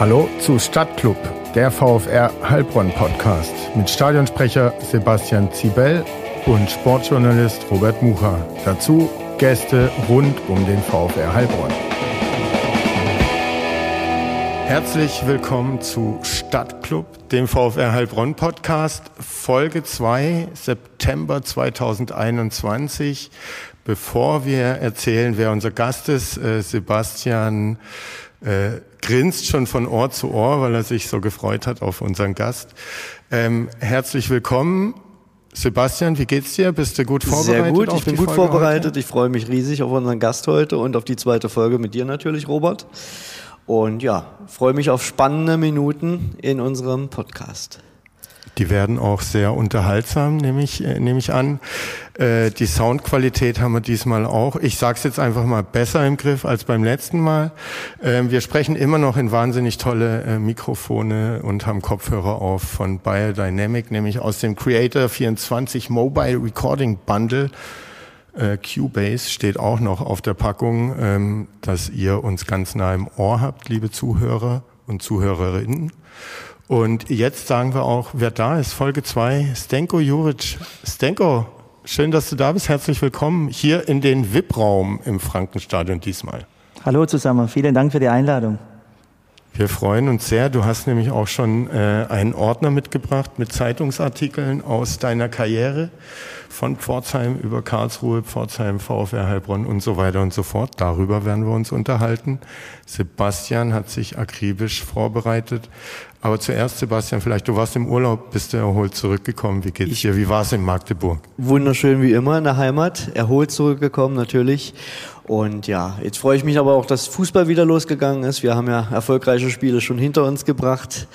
Hallo zu Stadtclub, der VfR Heilbronn Podcast mit Stadionsprecher Sebastian Zibel und Sportjournalist Robert Mucha. Dazu Gäste rund um den VfR Heilbronn. Herzlich willkommen zu Stadtclub, dem VfR Heilbronn Podcast, Folge 2, September 2021. Bevor wir erzählen, wer unser Gast ist, äh, Sebastian äh, grinst schon von Ohr zu Ohr, weil er sich so gefreut hat auf unseren Gast. Ähm, herzlich willkommen. Sebastian, wie geht's dir? Bist du gut vorbereitet? Sehr gut, ich bin gut Folge vorbereitet. Heute? Ich freue mich riesig auf unseren Gast heute und auf die zweite Folge mit dir natürlich, Robert. Und ja, freue mich auf spannende Minuten in unserem Podcast. Die werden auch sehr unterhaltsam, nehme ich, äh, nehme ich an. Äh, die Soundqualität haben wir diesmal auch. Ich sage es jetzt einfach mal besser im Griff als beim letzten Mal. Äh, wir sprechen immer noch in wahnsinnig tolle äh, Mikrofone und haben Kopfhörer auf von Biodynamic, nämlich aus dem Creator 24 Mobile Recording Bundle. Äh, Cubase steht auch noch auf der Packung, ähm, dass ihr uns ganz nah im Ohr habt, liebe Zuhörer und Zuhörerinnen. Und jetzt sagen wir auch, wer da ist, Folge 2, Stenko Juric. Stenko, schön, dass du da bist. Herzlich willkommen hier in den VIP-Raum im Frankenstadion diesmal. Hallo zusammen, vielen Dank für die Einladung. Wir freuen uns sehr. Du hast nämlich auch schon äh, einen Ordner mitgebracht mit Zeitungsartikeln aus deiner Karriere von Pforzheim über Karlsruhe, Pforzheim, VfR Heilbronn und so weiter und so fort. Darüber werden wir uns unterhalten. Sebastian hat sich akribisch vorbereitet. Aber zuerst, Sebastian, vielleicht du warst im Urlaub, bist du erholt zurückgekommen. Wie geht's dir? Wie war es in Magdeburg? Wunderschön wie immer in der Heimat. Erholt zurückgekommen natürlich. Und ja, jetzt freue ich mich aber auch, dass Fußball wieder losgegangen ist. Wir haben ja erfolgreiche Spiele schon hinter uns gebracht.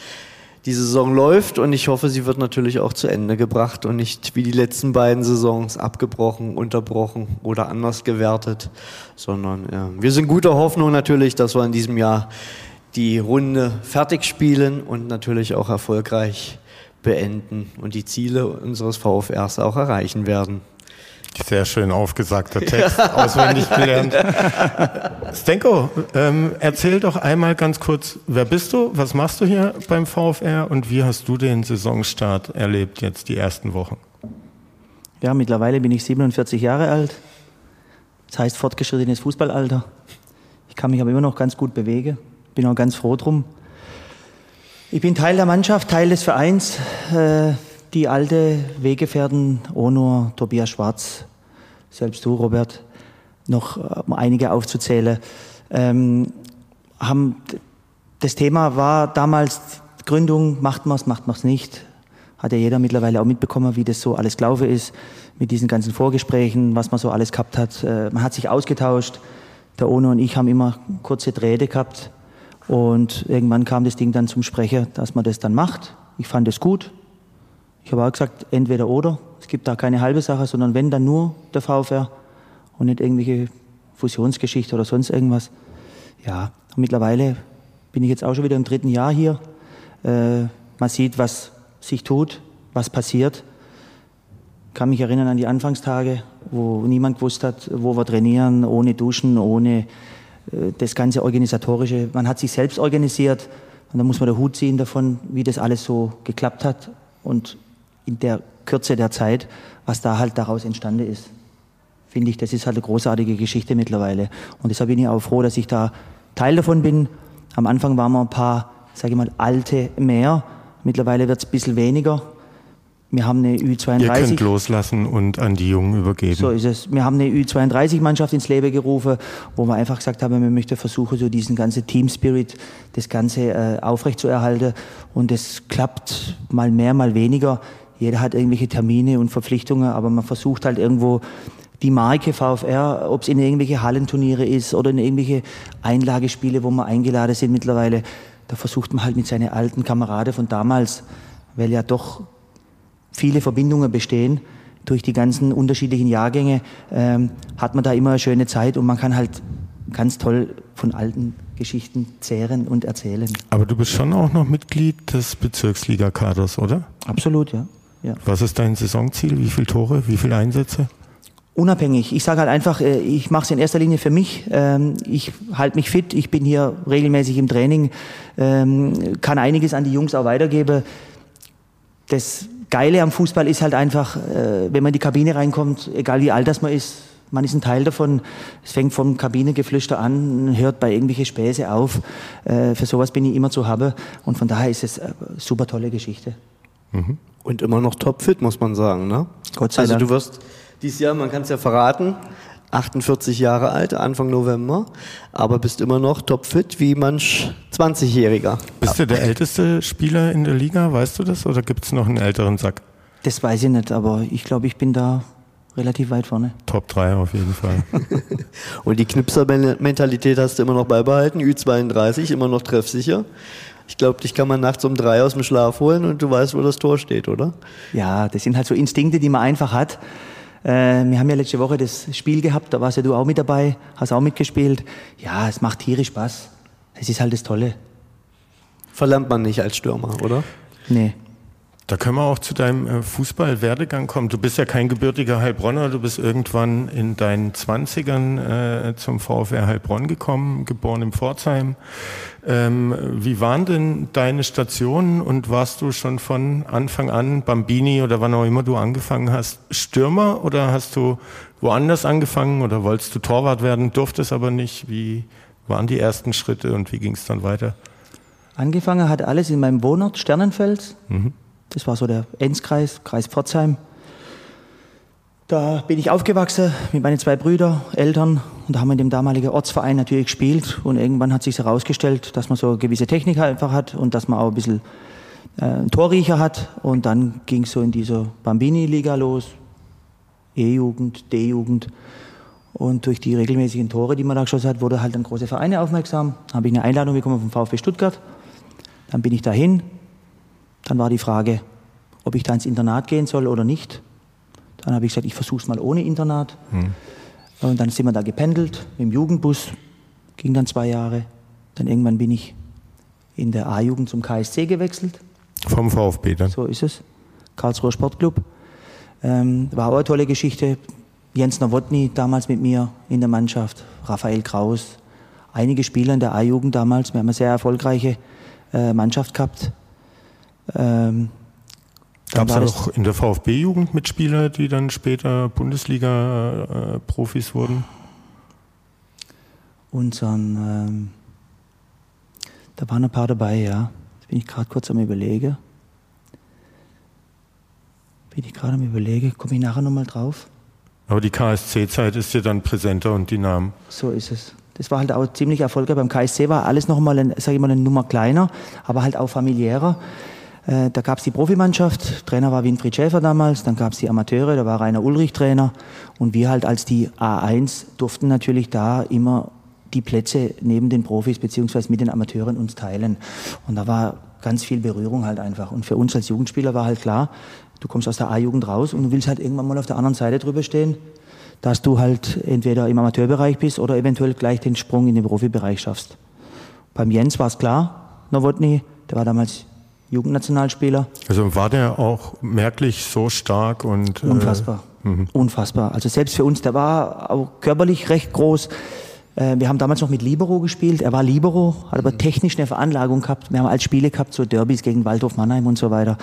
Die Saison läuft und ich hoffe, sie wird natürlich auch zu Ende gebracht und nicht wie die letzten beiden Saisons abgebrochen, unterbrochen oder anders gewertet, sondern ja, wir sind guter Hoffnung natürlich, dass wir in diesem Jahr die Runde fertig spielen und natürlich auch erfolgreich beenden und die Ziele unseres VfRs auch erreichen werden. Sehr schön aufgesagter Text, auswendig gelernt. Stenko, ähm, erzähl doch einmal ganz kurz, wer bist du, was machst du hier beim VfR und wie hast du den Saisonstart erlebt jetzt die ersten Wochen? Ja, mittlerweile bin ich 47 Jahre alt. Das heißt fortgeschrittenes Fußballalter. Ich kann mich aber immer noch ganz gut bewegen bin auch ganz froh drum. Ich bin Teil der Mannschaft, Teil des Vereins. Äh, die alte Weggefährten, Onur, Tobias Schwarz, selbst du, Robert, noch um einige aufzuzählen, ähm, haben, das Thema war damals Gründung, macht man es, macht man es nicht. Hat ja jeder mittlerweile auch mitbekommen, wie das so alles gelaufen ist, mit diesen ganzen Vorgesprächen, was man so alles gehabt hat. Äh, man hat sich ausgetauscht. Der Ono und ich haben immer kurze Rede gehabt. Und irgendwann kam das Ding dann zum Sprecher, dass man das dann macht. Ich fand es gut. Ich habe auch gesagt, entweder oder. Es gibt da keine halbe Sache, sondern wenn, dann nur der VfR und nicht irgendwelche Fusionsgeschichte oder sonst irgendwas. Ja, mittlerweile bin ich jetzt auch schon wieder im dritten Jahr hier. Äh, man sieht, was sich tut, was passiert. Kann mich erinnern an die Anfangstage, wo niemand gewusst hat, wo wir trainieren, ohne Duschen, ohne äh, das ganze Organisatorische. Man hat sich selbst organisiert und da muss man den Hut ziehen davon, wie das alles so geklappt hat und in der Kürze der Zeit, was da halt daraus entstanden ist. Finde ich, das ist halt eine großartige Geschichte mittlerweile. Und deshalb bin ich auch froh, dass ich da Teil davon bin. Am Anfang waren wir ein paar, sage ich mal, alte mehr. Mittlerweile wird es ein bisschen weniger. Wir haben eine Ü32. Ihr könnt loslassen und an die Jungen übergeben. So ist es. Wir haben eine Ü32-Mannschaft ins Leben gerufen, wo wir einfach gesagt haben, wir möchten versuchen, so diesen ganzen Team Spirit, das Ganze äh, aufrechtzuerhalten. Und es klappt mal mehr, mal weniger. Jeder hat irgendwelche Termine und Verpflichtungen, aber man versucht halt irgendwo die Marke VfR, ob es in irgendwelche Hallenturniere ist oder in irgendwelche Einlagespiele, wo wir eingeladen sind mittlerweile, da versucht man halt mit seinen alten Kameraden von damals, weil ja doch viele Verbindungen bestehen durch die ganzen unterschiedlichen Jahrgänge, ähm, hat man da immer eine schöne Zeit und man kann halt ganz toll von alten Geschichten zehren und erzählen. Aber du bist schon auch noch Mitglied des Bezirksliga-Kaders, oder? Absolut, ja. Ja. Was ist dein Saisonziel? Wie viele Tore, wie viele Einsätze? unabhängig. Ich sage halt einfach, äh, ich mache es in erster Linie für mich. Ähm, ich halte mich fit, ich bin hier regelmäßig im Training, ähm, kann einiges an die Jungs auch weitergeben. Das Geile am Fußball ist halt einfach, äh, wenn man in die Kabine reinkommt, egal wie alt das man ist, man ist ein Teil davon. Es fängt vom Kabinengeflüster an, hört bei irgendwelche Späße auf. Äh, für sowas bin ich immer zu haben und von daher ist es eine super tolle Geschichte. Mhm. Und immer noch topfit, muss man sagen, ne? Gott sei also Dank. Also du wirst dieses Jahr, man kann es ja verraten, 48 Jahre alt, Anfang November, aber bist immer noch topfit wie manch 20-Jähriger. Bist du der älteste Spieler in der Liga, weißt du das, oder gibt es noch einen älteren Sack? Das weiß ich nicht, aber ich glaube, ich bin da relativ weit vorne. Top 3 auf jeden Fall. Und die Knipser-Mentalität hast du immer noch beibehalten, Ü32, immer noch treffsicher. Ich glaube, dich kann man nachts um drei aus dem Schlaf holen und du weißt, wo das Tor steht, oder? Ja, das sind halt so Instinkte, die man einfach hat. Äh, wir haben ja letzte Woche das Spiel gehabt, da warst ja du auch mit dabei, hast auch mitgespielt. Ja, es macht tierisch Spaß. Es ist halt das Tolle. Verlernt man nicht als Stürmer, oder? Nee. Da können wir auch zu deinem äh, Fußballwerdegang kommen. Du bist ja kein gebürtiger Heilbronner, du bist irgendwann in deinen Zwanzigern äh, zum VfR Heilbronn gekommen, geboren in Pforzheim. Ähm, wie waren denn deine Stationen und warst du schon von Anfang an Bambini oder wann auch immer du angefangen hast, Stürmer oder hast du woanders angefangen oder wolltest du Torwart werden, durftest aber nicht? Wie waren die ersten Schritte und wie ging es dann weiter? Angefangen hat alles in meinem Wohnort Sternenfels. Mhm das war so der Enzkreis, Kreis Pforzheim. Da bin ich aufgewachsen mit meinen zwei Brüdern, Eltern und da haben wir in dem damaligen Ortsverein natürlich gespielt und irgendwann hat sich herausgestellt, dass man so eine gewisse Technik einfach hat und dass man auch ein bisschen äh, einen Torriecher hat und dann ging es so in dieser Bambini-Liga los, E-Jugend, D-Jugend und durch die regelmäßigen Tore, die man da geschossen hat, wurde halt dann große Vereine aufmerksam. Da habe ich eine Einladung bekommen vom VfB Stuttgart. Dann bin ich dahin, dann war die Frage, ob ich da ins Internat gehen soll oder nicht. Dann habe ich gesagt, ich versuche es mal ohne Internat. Mhm. Und dann sind wir da gependelt dem Jugendbus, ging dann zwei Jahre. Dann irgendwann bin ich in der A-Jugend zum KSC gewechselt. Vom VfB dann? So ist es. Karlsruher Sportclub. Ähm, war auch eine tolle Geschichte. Jens Nowotny damals mit mir in der Mannschaft, Raphael Kraus, einige Spieler in der A-Jugend damals. Wir haben eine sehr erfolgreiche äh, Mannschaft gehabt. Ähm, Gab es auch in der VfB-Jugend Mitspieler, die dann später Bundesliga-Profis äh, wurden? Unseren, ähm, da waren ein paar dabei, ja. Jetzt bin ich gerade kurz am Überlegen. Bin ich gerade am Überlegen, komme ich nachher nochmal drauf. Aber die KSC-Zeit ist ja dann präsenter und die Namen. So ist es. Das war halt auch ziemlich erfolgreich. Beim KSC war alles nochmal, sag ich mal, eine Nummer kleiner, aber halt auch familiärer. Äh, da gab es die Profimannschaft, Trainer war Winfried Schäfer damals, dann gab es die Amateure, da war Rainer Ulrich Trainer und wir halt als die A1 durften natürlich da immer die Plätze neben den Profis beziehungsweise mit den Amateuren uns teilen. Und da war ganz viel Berührung halt einfach. Und für uns als Jugendspieler war halt klar, du kommst aus der A-Jugend raus und du willst halt irgendwann mal auf der anderen Seite drüber stehen, dass du halt entweder im Amateurbereich bist oder eventuell gleich den Sprung in den Profibereich schaffst. Beim Jens war es klar, Nowotny, der war damals Jugendnationalspieler. Also war der auch merklich so stark und äh, unfassbar, äh, unfassbar. Also selbst für uns, der war auch körperlich recht groß. Äh, wir haben damals noch mit Libero gespielt. Er war Libero, hat aber mhm. technisch eine Veranlagung gehabt. Wir haben als Spiele gehabt, so Derbys gegen Waldhof Mannheim und so weiter.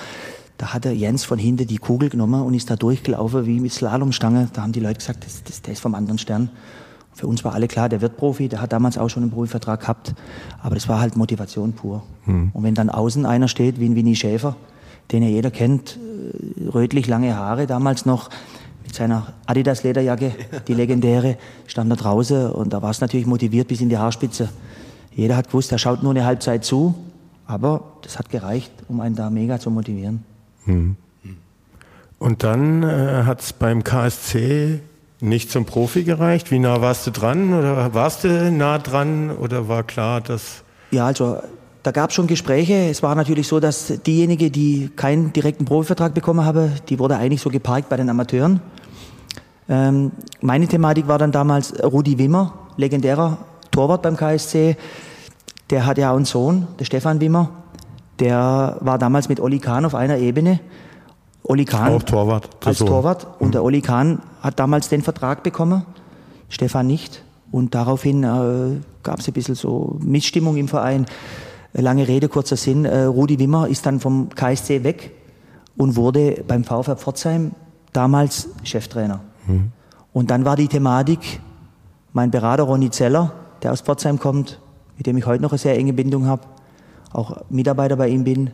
Da hat der Jens von hinten die Kugel genommen und ist da durchgelaufen wie mit Slalomstange. Da haben die Leute gesagt, das, das, der ist vom anderen Stern. Für uns war alle klar, der wird Profi, der hat damals auch schon einen Profivertrag gehabt. Aber das war halt Motivation pur. Mhm. Und wenn dann außen einer steht, wie ein Winnie Schäfer, den ja jeder kennt, äh, rötlich lange Haare, damals noch mit seiner Adidas-Lederjacke, die legendäre, stand da draußen und da war es natürlich motiviert bis in die Haarspitze. Jeder hat gewusst, er schaut nur eine Halbzeit zu, aber das hat gereicht, um einen da mega zu motivieren. Mhm. Und dann äh, hat es beim KSC nicht zum Profi gereicht? Wie nah warst du dran? Oder warst du nah dran? Oder war klar, dass. Ja, also da gab es schon Gespräche. Es war natürlich so, dass diejenigen, die keinen direkten Profivertrag bekommen haben, die wurde eigentlich so geparkt bei den Amateuren. Ähm, meine Thematik war dann damals Rudi Wimmer, legendärer Torwart beim KSC. Der hat ja auch einen Sohn, der Stefan Wimmer. Der war damals mit Olli Kahn auf einer Ebene. Olli Kahn. Auch Torwart. Als so. Torwart. Und mhm. der Olli Kahn hat damals den Vertrag bekommen, Stefan nicht. Und daraufhin äh, gab es ein bisschen so Missstimmung im Verein. Lange Rede, kurzer Sinn. Äh, Rudi Wimmer ist dann vom KSC weg und wurde beim VfR Pforzheim damals Cheftrainer. Mhm. Und dann war die Thematik, mein Berater Ronny Zeller, der aus Pforzheim kommt, mit dem ich heute noch eine sehr enge Bindung habe, auch Mitarbeiter bei ihm bin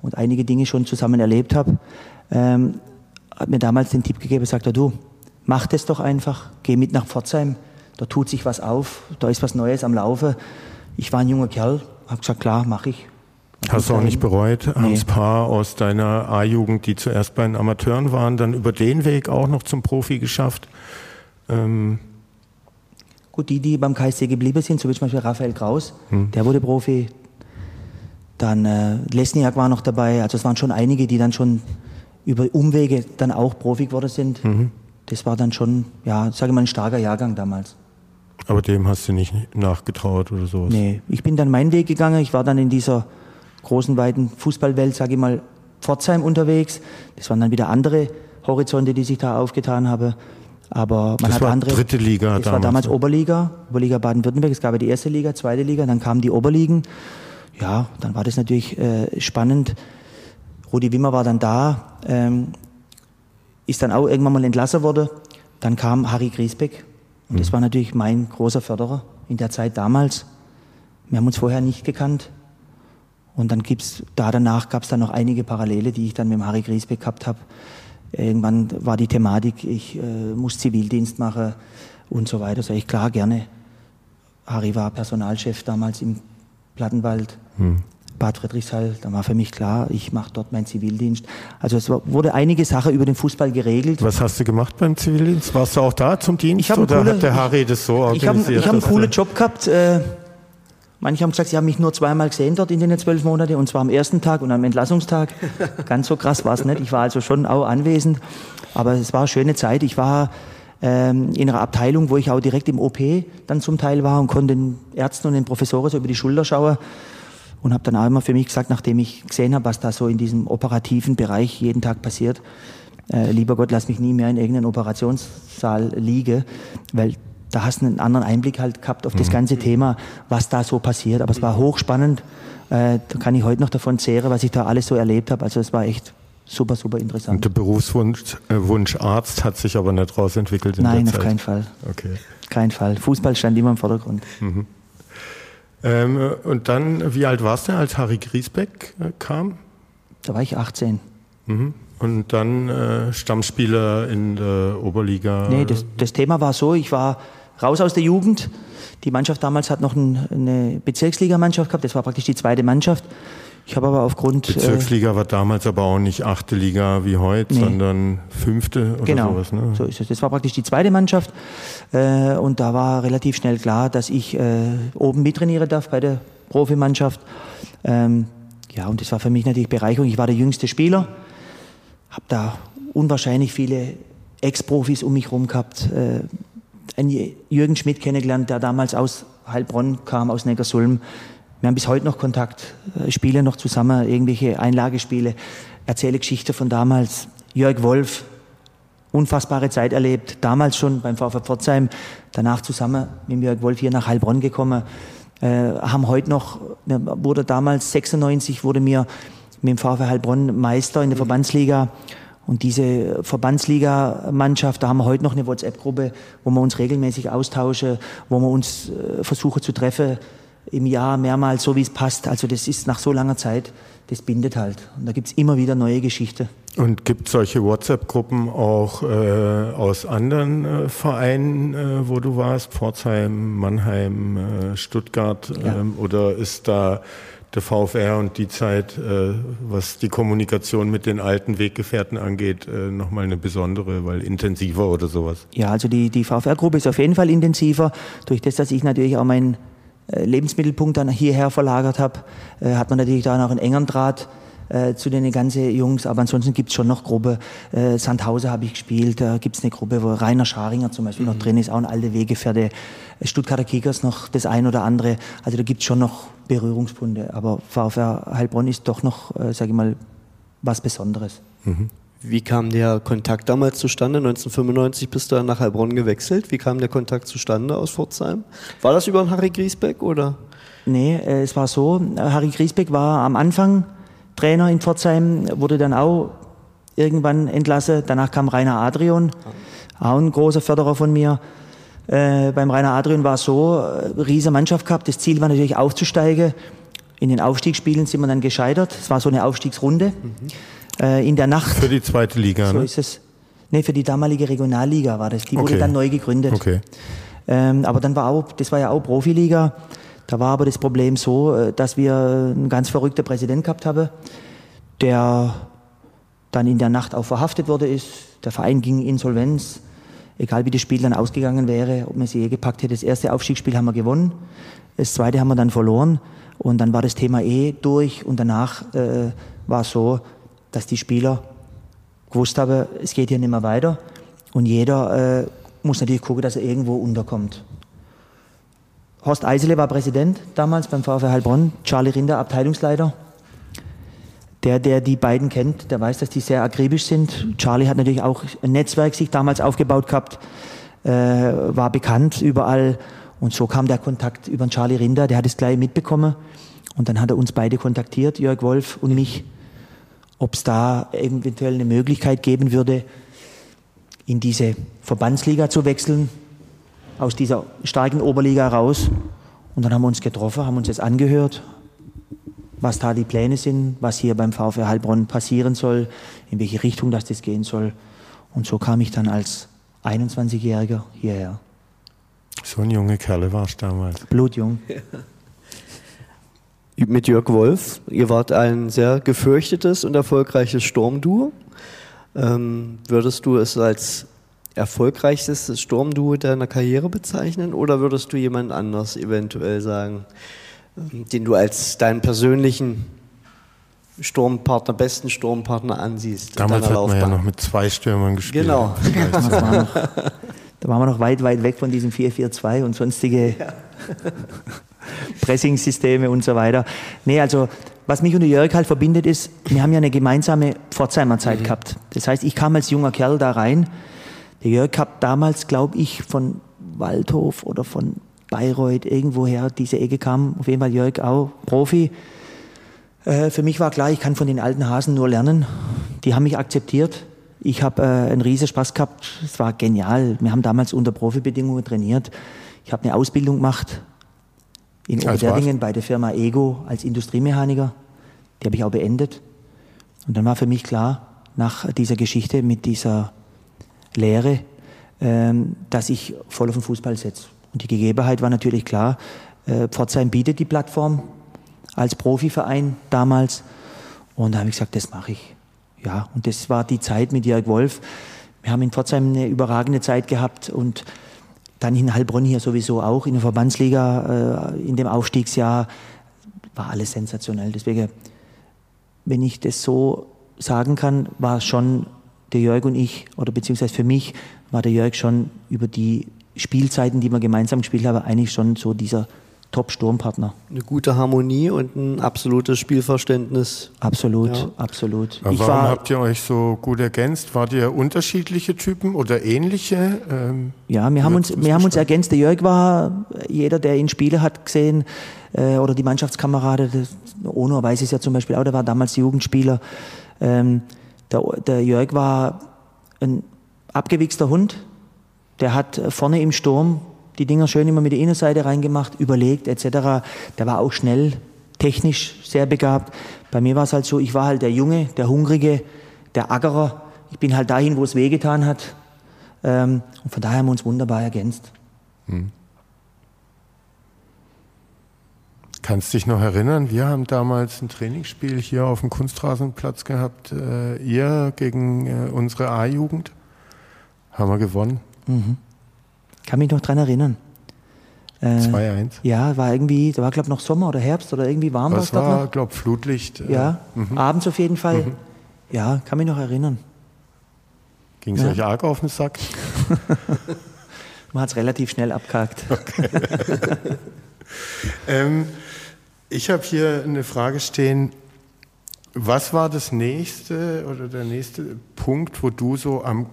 und einige Dinge schon zusammen erlebt habe, ähm, hat mir damals den Tipp gegeben, sagt er, du, mach das doch einfach, geh mit nach Pforzheim, da tut sich was auf, da ist was Neues am Laufe. Ich war ein junger Kerl, habe gesagt, klar, mache ich. Hast du auch nicht bereut, nee. Paar aus deiner A-Jugend, die zuerst bei den Amateuren waren, dann über den Weg auch noch zum Profi geschafft? Ähm Gut, die, die beim KSC geblieben sind, so wie zum Beispiel Raphael Kraus, hm. der wurde Profi. Dann äh, Lesniak war noch dabei. Also es waren schon einige, die dann schon über Umwege dann auch Profi geworden sind. Mhm. Das war dann schon, ja, sage ich mal, ein starker Jahrgang damals. Aber dem hast du nicht nachgetraut oder sowas? Nee, ich bin dann meinen Weg gegangen. Ich war dann in dieser großen, weiten Fußballwelt, sage ich mal, Pforzheim unterwegs. Das waren dann wieder andere Horizonte, die sich da aufgetan haben. Aber man das hat war andere. Dritte Liga. Das damals. war damals Oberliga, Oberliga Baden-Württemberg. Es gab ja die erste Liga, zweite Liga, dann kamen die Oberligen. Ja, dann war das natürlich äh, spannend. Rudi Wimmer war dann da, ähm, ist dann auch irgendwann mal entlassen worden. Dann kam Harry Griesbeck. Und mhm. das war natürlich mein großer Förderer in der Zeit damals. Wir haben uns vorher nicht gekannt. Und dann gibt's da danach gab es dann noch einige Parallele, die ich dann mit dem Harry Griesbeck gehabt habe. Irgendwann war die Thematik, ich äh, muss Zivildienst machen und so weiter. Sag ich, klar, gerne. Harry war Personalchef damals im Plattenwald, hm. Bad Friedrichshall. Da war für mich klar, ich mache dort meinen Zivildienst. Also es wurde einige Sachen über den Fußball geregelt. Was hast du gemacht beim Zivildienst? Warst du auch da zum Dienst ich oder coole, hat der Harry das so organisiert? Ich habe hab einen coolen Job gehabt. Äh, Manche haben gesagt, sie haben mich nur zweimal gesehen dort in den zwölf Monaten, und zwar am ersten Tag und am Entlassungstag. Ganz so krass war es nicht. Ich war also schon auch anwesend, aber es war eine schöne Zeit. Ich war ähm, in einer Abteilung, wo ich auch direkt im OP dann zum Teil war und konnte den Ärzten und den Professoren so über die Schulter schauen und habe dann auch immer für mich gesagt, nachdem ich gesehen habe, was da so in diesem operativen Bereich jeden Tag passiert, äh, lieber Gott, lass mich nie mehr in irgendeinem Operationssaal liegen, weil da hast du einen anderen Einblick halt gehabt auf das mhm. ganze Thema, was da so passiert. Aber es war hochspannend. Äh, da kann ich heute noch davon zehren, was ich da alles so erlebt habe. Also es war echt super, super interessant. Und der Berufswunsch äh, Wunsch Arzt hat sich aber nicht rausentwickelt in Nein, der Zeit? auf keinen Fall. Okay. Kein Fall. Fußball stand immer im Vordergrund. Mhm. Ähm, und dann, wie alt warst du, als Harry Griesbeck äh, kam? Da war ich 18. Mhm. Und dann äh, Stammspieler in der Oberliga? Nee, das, das Thema war so, ich war raus aus der Jugend. Die Mannschaft damals hat noch ein, eine Bezirksligamannschaft gehabt, das war praktisch die zweite Mannschaft. Ich habe aber aufgrund. Äh, Bezirksliga äh, war damals aber auch nicht achte Liga wie heute, nee. sondern fünfte oder genau, sowas. Ne? So ist es. Das war praktisch die zweite Mannschaft. Äh, und da war relativ schnell klar, dass ich äh, oben mittrainieren darf bei der Profimannschaft. Ähm, ja, und das war für mich natürlich Bereicherung. Ich war der jüngste Spieler, habe da unwahrscheinlich viele Ex-Profis um mich herum gehabt. Äh, einen Jürgen Schmidt kennengelernt, der damals aus Heilbronn kam, aus Neckarsulm. Wir haben bis heute noch Kontakt, äh, spielen noch zusammen, irgendwelche Einlagespiele, erzähle Geschichte von damals. Jörg Wolf, unfassbare Zeit erlebt, damals schon beim VfB Pforzheim, danach zusammen mit Jörg Wolf hier nach Heilbronn gekommen, äh, haben heute noch, wurde damals 96, wurde mir mit dem VfB Heilbronn Meister in der Verbandsliga. Und diese Verbandsliga-Mannschaft, da haben wir heute noch eine WhatsApp-Gruppe, wo wir uns regelmäßig austauschen, wo wir uns äh, versuchen zu treffen im Jahr mehrmals, so wie es passt. Also das ist nach so langer Zeit, das bindet halt. Und da gibt es immer wieder neue Geschichten. Und gibt es solche WhatsApp-Gruppen auch äh, aus anderen äh, Vereinen, äh, wo du warst? Pforzheim, Mannheim, äh, Stuttgart? Ja. Ähm, oder ist da der VfR und die Zeit, äh, was die Kommunikation mit den alten Weggefährten angeht, äh, nochmal eine besondere, weil intensiver oder sowas? Ja, also die, die VfR-Gruppe ist auf jeden Fall intensiver. Durch das, dass ich natürlich auch meinen äh, Lebensmittelpunkt dann hierher verlagert habe, äh, hat man natürlich da noch einen engeren Draht äh, zu den ganzen Jungs. Aber ansonsten gibt es schon noch Gruppe. Äh, Sandhausen habe ich gespielt. Da gibt es eine Gruppe, wo Rainer Scharinger zum Beispiel mhm. noch drin ist, auch ein alte Wegefährte. Stuttgarter Kickers noch das ein oder andere. Also da gibt es schon noch Berührungspunkte. Aber VfR Heilbronn ist doch noch, äh, sage ich mal, was Besonderes. Mhm. Wie kam der Kontakt damals zustande? 1995 bist du nach Heilbronn gewechselt. Wie kam der Kontakt zustande aus Pforzheim? War das über einen Harry Griesbeck oder? Nee, äh, es war so, Harry Griesbeck war am Anfang Trainer in Pforzheim, wurde dann auch irgendwann entlassen. Danach kam Rainer Adrian, auch ein großer Förderer von mir. Äh, beim Rainer Adrian war es so, äh, riesige Mannschaft gehabt. Das Ziel war natürlich aufzusteigen. In den Aufstiegsspielen sind wir dann gescheitert. Es war so eine Aufstiegsrunde. Mhm äh, in der Nacht. Für die zweite Liga, so ne? ist es. Nee, für die damalige Regionalliga war das. Die okay. wurde dann neu gegründet. Okay. Ähm, aber dann war auch, das war ja auch Profiliga. Da war aber das Problem so, äh, dass wir einen ganz verrückten Präsident gehabt haben, der dann in der Nacht auch verhaftet wurde ist. Der Verein ging in Insolvenz. Egal wie das Spiel dann ausgegangen wäre, ob man sie je gepackt hätte. Das erste Aufstiegsspiel haben wir gewonnen. Das zweite haben wir dann verloren. Und dann war das Thema eh durch. Und danach äh, war es so, dass die Spieler gewusst haben, es geht hier nicht mehr weiter. Und jeder äh, muss natürlich gucken, dass er irgendwo unterkommt. Horst Eisele war Präsident damals beim VfL Heilbronn, Charlie Rinder Abteilungsleiter. Der, der die beiden kennt, der weiß, dass die sehr akribisch sind. Charlie hat natürlich auch ein Netzwerk sich damals aufgebaut gehabt, äh, war bekannt überall. Und so kam der Kontakt über Charlie Rinder, der hat es gleich mitbekommen. Und dann hat er uns beide kontaktiert, Jörg Wolf und mich ob es da eventuell eine Möglichkeit geben würde, in diese Verbandsliga zu wechseln, aus dieser starken Oberliga raus. Und dann haben wir uns getroffen, haben uns jetzt angehört, was da die Pläne sind, was hier beim VfR Heilbronn passieren soll, in welche Richtung das, das gehen soll. Und so kam ich dann als 21-Jähriger hierher. So ein junger Kerl warst du damals. Blutjung. mit Jörg Wolf. Ihr wart ein sehr gefürchtetes und erfolgreiches Sturmduo. Ähm, würdest du es als erfolgreichstes Sturmduo deiner Karriere bezeichnen oder würdest du jemand anders eventuell sagen, ähm, den du als deinen persönlichen Sturmpartner, besten Sturmpartner ansiehst? Damals hat man ja noch mit zwei Stürmern gespielt. Genau. da waren wir noch weit, weit weg von diesem 4-4-2 und sonstige ja. Pressing-Systeme und so weiter. Nee, also was mich und Jörg halt verbindet ist, wir haben ja eine gemeinsame Pforzheimer Zeit mhm. gehabt. Das heißt, ich kam als junger Kerl da rein. Der Jörg hat damals, glaube ich, von Waldhof oder von Bayreuth irgendwoher diese Ecke kam. Auf jeden Fall Jörg auch Profi. Äh, für mich war klar, ich kann von den alten Hasen nur lernen. Die haben mich akzeptiert. Ich habe äh, einen riesen Spaß gehabt. Es war genial. Wir haben damals unter Profibedingungen trainiert. Ich habe eine Ausbildung gemacht in Oberderdingen bei der Firma Ego als Industriemechaniker. Die habe ich auch beendet. Und dann war für mich klar, nach dieser Geschichte mit dieser Lehre, ähm, dass ich voll auf den Fußball setze. Und die Gegebenheit war natürlich klar, äh, Pforzheim bietet die Plattform als Profiverein damals. Und da habe ich gesagt, das mache ich. Ja, und das war die Zeit mit Jörg Wolf. Wir haben in Pforzheim eine überragende Zeit gehabt und dann in Heilbronn hier sowieso auch in der Verbandsliga äh, in dem Aufstiegsjahr war alles sensationell. Deswegen, wenn ich das so sagen kann, war schon der Jörg und ich, oder beziehungsweise für mich war der Jörg schon über die Spielzeiten, die wir gemeinsam gespielt haben, eigentlich schon so dieser Top-Sturmpartner. Eine gute Harmonie und ein absolutes Spielverständnis. Absolut, ja. absolut. Aber warum war, habt ihr euch so gut ergänzt? Wart ihr unterschiedliche Typen oder ähnliche? Ähm, ja, wir haben, uns, wir haben uns ergänzt. Der Jörg war, jeder, der ihn Spiele hat gesehen, äh, oder die Mannschaftskameraden, Ono weiß es ja zum Beispiel auch, der war damals Jugendspieler. Ähm, der, der Jörg war ein abgewichster Hund. Der hat vorne im Sturm die Dinger schön immer mit der Innenseite reingemacht, überlegt etc. Der war auch schnell, technisch sehr begabt. Bei mir war es halt so, ich war halt der Junge, der Hungrige, der Ackerer. Ich bin halt dahin, wo es wehgetan hat. Ähm, und von daher haben wir uns wunderbar ergänzt. Hm. Kannst dich noch erinnern, wir haben damals ein Trainingsspiel hier auf dem Kunstrasenplatz gehabt, äh, ihr gegen äh, unsere A-Jugend. Haben wir gewonnen. Mhm. Kann mich noch dran erinnern. Äh, 2-1. Ja, war irgendwie, da war glaube ich noch Sommer oder Herbst oder irgendwie warm. Das war, glaube ich, Flutlicht. Äh, ja, mhm. abends auf jeden Fall. Mhm. Ja, kann mich noch erinnern. Ging es ja. euch arg auf den Sack? Man hat es relativ schnell abgehakt. Okay. ähm, ich habe hier eine Frage stehen. was war das nächste oder der nächste Punkt, wo du so am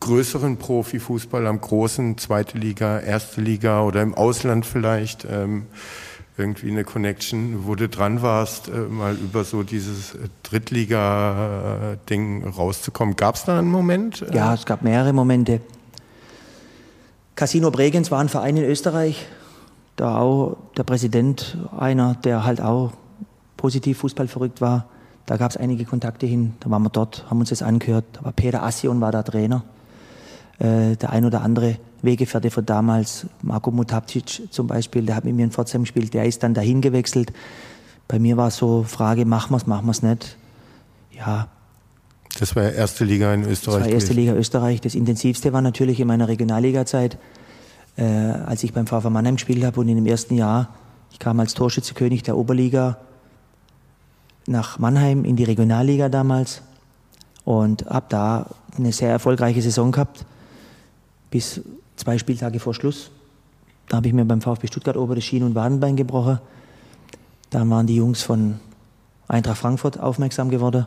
größeren Profifußball, am großen zweite Liga, erste Liga oder im Ausland vielleicht ähm, irgendwie eine Connection, wo du dran warst, äh, mal über so dieses Drittliga-Ding rauszukommen. Gab es da einen Moment? Ja, es gab mehrere Momente. Casino Bregenz war ein Verein in Österreich, da auch der Präsident einer, der halt auch positiv Fußball verrückt war. Da gab es einige Kontakte hin, da waren wir dort, haben uns das angehört. Da war Peter Assion war der Trainer. Äh, der ein oder andere Wegefährte von damals, Marco Mutapcic zum Beispiel, der hat mit mir in Pforzheim gespielt, der ist dann dahin gewechselt. Bei mir war so Frage, machen wir es, machen wir es nicht. Ja. Das war ja erste Liga in Österreich. Das war erste Liga Österreich. Das intensivste war natürlich in meiner Regionalliga-Zeit, äh, als ich beim VfB Mannheim gespielt habe und in dem ersten Jahr, ich kam als Torschützekönig der Oberliga nach Mannheim in die Regionalliga damals und habe da eine sehr erfolgreiche Saison gehabt, bis zwei Spieltage vor Schluss. Da habe ich mir beim VfB Stuttgart ober das Schien- und Wadenbein gebrochen. Dann waren die Jungs von Eintracht Frankfurt aufmerksam geworden.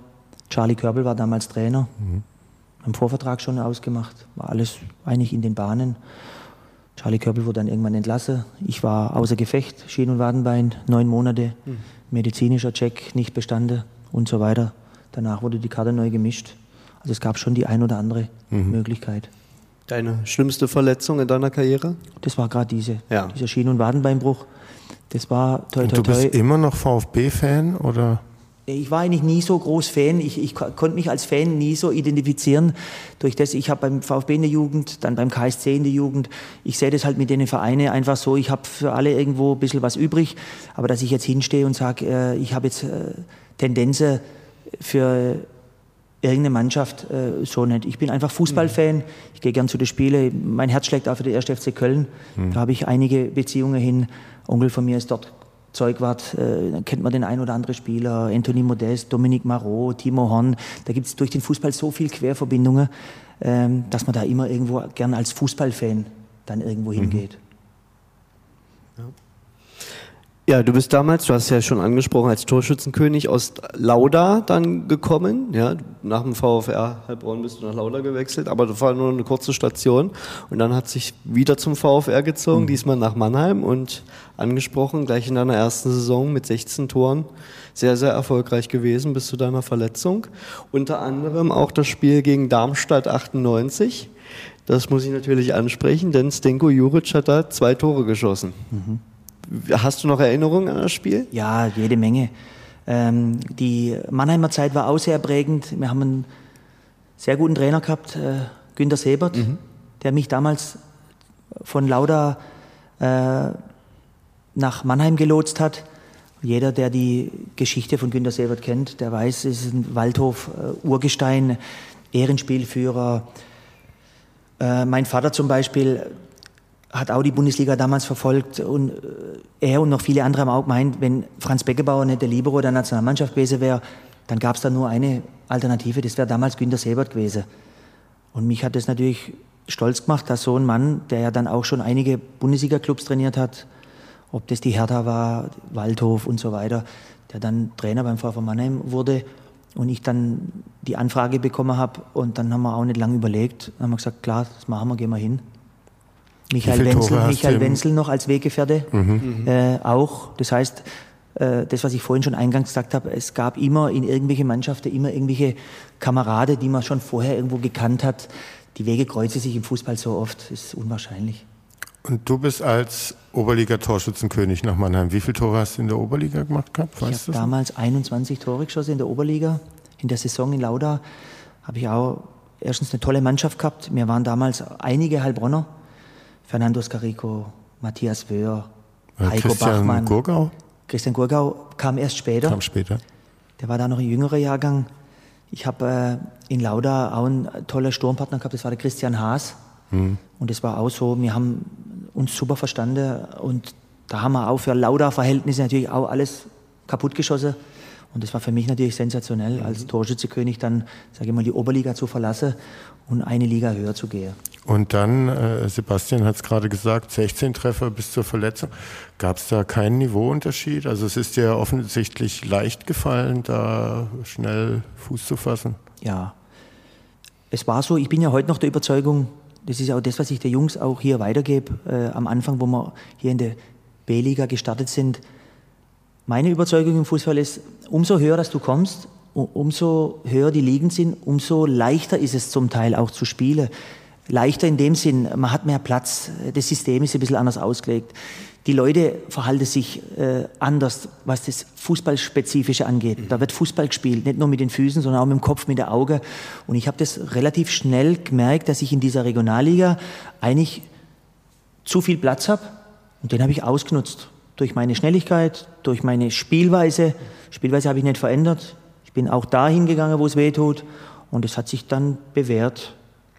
Charlie Körbel war damals Trainer. Mhm. Am Vorvertrag schon ausgemacht. War alles eigentlich in den Bahnen. Charlie Körbel wurde dann irgendwann entlassen. Ich war außer Gefecht, Schien- und Wadenbein, neun Monate. Mhm. Medizinischer Check nicht bestanden und so weiter. Danach wurde die Karte neu gemischt. Also es gab schon die ein oder andere mhm. Möglichkeit. Deine schlimmste Verletzung in deiner Karriere? Das war gerade diese, ja. dieser Schien- und Wadenbeinbruch. Das war toi, toi, toi. Du bist immer noch VfB-Fan oder? Ich war eigentlich nie so groß Fan. Ich, ich konnte mich als Fan nie so identifizieren. Durch das, ich habe beim VfB in der Jugend, dann beim KSC in der Jugend. Ich sehe das halt mit den Vereinen einfach so. Ich habe für alle irgendwo ein bisschen was übrig. Aber dass ich jetzt hinstehe und sage, äh, ich habe jetzt äh, Tendenzen für irgendeine Mannschaft äh, so nicht. Ich bin einfach Fußballfan. Ich gehe gern zu den Spielen. Mein Herz schlägt auch für den 1. FC Köln. Mhm. Da habe ich einige Beziehungen hin. Onkel von mir ist dort Zeugwart, äh, kennt man den ein oder anderen Spieler, Anthony Modest, Dominique Marot, Timo Horn. Da gibt es durch den Fußball so viele Querverbindungen, ähm, dass man da immer irgendwo gern als Fußballfan dann irgendwo mhm. hingeht. Ja, du bist damals, du hast ja schon angesprochen, als Torschützenkönig aus Lauda dann gekommen. Ja, nach dem VfR Heilbronn bist du nach Lauda gewechselt, aber das war nur eine kurze Station. Und dann hat sich wieder zum VfR gezogen, mhm. diesmal nach Mannheim und angesprochen, gleich in deiner ersten Saison mit 16 Toren. Sehr, sehr erfolgreich gewesen bis zu deiner Verletzung. Unter anderem auch das Spiel gegen Darmstadt 98. Das muss ich natürlich ansprechen, denn Stenko Juric hat da zwei Tore geschossen. Mhm. Hast du noch Erinnerungen an das Spiel? Ja, jede Menge. Ähm, die Mannheimer Zeit war auch sehr prägend. Wir haben einen sehr guten Trainer gehabt, äh, Günter Sebert, mhm. der mich damals von Lauda äh, nach Mannheim gelotst hat. Jeder, der die Geschichte von Günter Sebert kennt, der weiß, es ist ein Waldhof, äh, Urgestein, Ehrenspielführer. Äh, mein Vater zum Beispiel hat auch die Bundesliga damals verfolgt und äh, er und noch viele andere haben auch gemeint, wenn Franz Beckenbauer nicht der Libero der Nationalmannschaft gewesen wäre, dann gab es da nur eine Alternative, das wäre damals Günter Sebert gewesen. Und mich hat das natürlich stolz gemacht, dass so ein Mann, der ja dann auch schon einige Bundesliga-Clubs trainiert hat, ob das die Hertha war, Waldhof und so weiter, der dann Trainer beim VfB Mannheim wurde und ich dann die Anfrage bekommen habe und dann haben wir auch nicht lange überlegt, dann haben wir gesagt, klar, das machen wir, gehen wir hin. Michael, Wenzel, Michael Wenzel noch als Weggefährte mhm. äh, auch. Das heißt, äh, das, was ich vorhin schon eingangs gesagt habe, es gab immer in irgendwelche Mannschaften immer irgendwelche Kameraden, die man schon vorher irgendwo gekannt hat. Die Wege kreuzen sich im Fußball so oft, das ist unwahrscheinlich. Und du bist als Oberliga-Torschützenkönig nach Mannheim. Wie viele Tore hast du in der Oberliga gemacht gehabt? Weißt ich habe damals 21 Tore geschossen in der Oberliga. In der Saison in Lauda habe ich auch erstens eine tolle Mannschaft gehabt. Wir waren damals einige Heilbronner Fernando Scarico, Matthias Wöhr, äh, Heiko Christian Bachmann. Gurgau? Christian Gurgau kam erst später. Kam später. Der war da noch ein jüngerer Jahrgang. Ich habe äh, in Lauda auch einen tollen Sturmpartner gehabt, das war der Christian Haas. Mhm. Und es war auch so, wir haben uns super verstanden und da haben wir auch für Lauda-Verhältnisse natürlich auch alles kaputtgeschossen. Und das war für mich natürlich sensationell, mhm. als Torschützekönig dann, sage ich mal, die Oberliga zu verlassen und eine Liga höher zu gehen. Und dann, äh, Sebastian hat es gerade gesagt, 16 Treffer bis zur Verletzung. Gab es da keinen Niveauunterschied? Also es ist dir offensichtlich leicht gefallen, da schnell Fuß zu fassen. Ja, es war so, ich bin ja heute noch der Überzeugung, das ist auch das, was ich der Jungs auch hier weitergebe, äh, am Anfang, wo wir hier in der B-Liga gestartet sind. Meine Überzeugung im Fußball ist, umso höher, dass du kommst, umso höher die Ligen sind, umso leichter ist es zum Teil auch zu spielen. Leichter in dem Sinn, man hat mehr Platz, das System ist ein bisschen anders ausgelegt. Die Leute verhalten sich äh, anders, was das Fußballspezifische angeht. Da wird Fußball gespielt, nicht nur mit den Füßen, sondern auch mit dem Kopf, mit der Auge. Und ich habe das relativ schnell gemerkt, dass ich in dieser Regionalliga eigentlich zu viel Platz habe. Und den habe ich ausgenutzt. Durch meine Schnelligkeit, durch meine Spielweise. Spielweise habe ich nicht verändert. Ich bin auch dahin gegangen, wo es weh tut. Und es hat sich dann bewährt.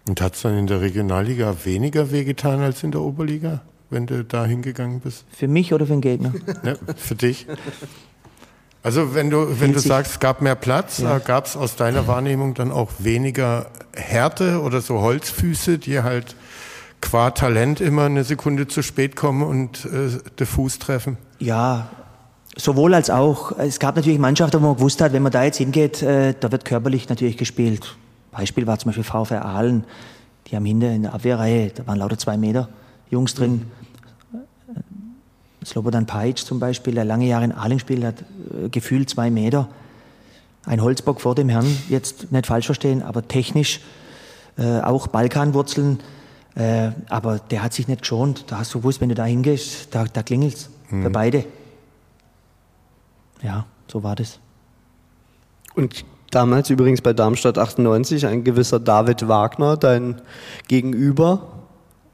Und hat es dann in der Regionalliga weniger wehgetan als in der Oberliga? wenn du da hingegangen bist? Für mich oder für den Gegner? Ja, für dich. Also wenn du, wenn du sagst, es gab mehr Platz, ja. gab es aus deiner Wahrnehmung dann auch weniger Härte oder so Holzfüße, die halt qua Talent immer eine Sekunde zu spät kommen und äh, den Fuß treffen? Ja, sowohl als auch. Es gab natürlich Mannschaften, wo man gewusst hat, wenn man da jetzt hingeht, äh, da wird körperlich natürlich gespielt. Beispiel war zum Beispiel VfR Aalen. Die haben hinter in der Abwehrreihe, da waren lauter zwei Meter Jungs drin. Slobodan Pajic zum Beispiel, der lange Jahre in Aalen spielt, hat äh, gefühlt zwei Meter. Ein Holzbock vor dem Herrn, jetzt nicht falsch verstehen, aber technisch äh, auch Balkanwurzeln. Äh, aber der hat sich nicht geschont. Da hast du gewusst, wenn du da hingehst, da, da klingelt es mhm. für beide. Ja, so war das. Und damals übrigens bei Darmstadt 98 ein gewisser David Wagner, dein Gegenüber,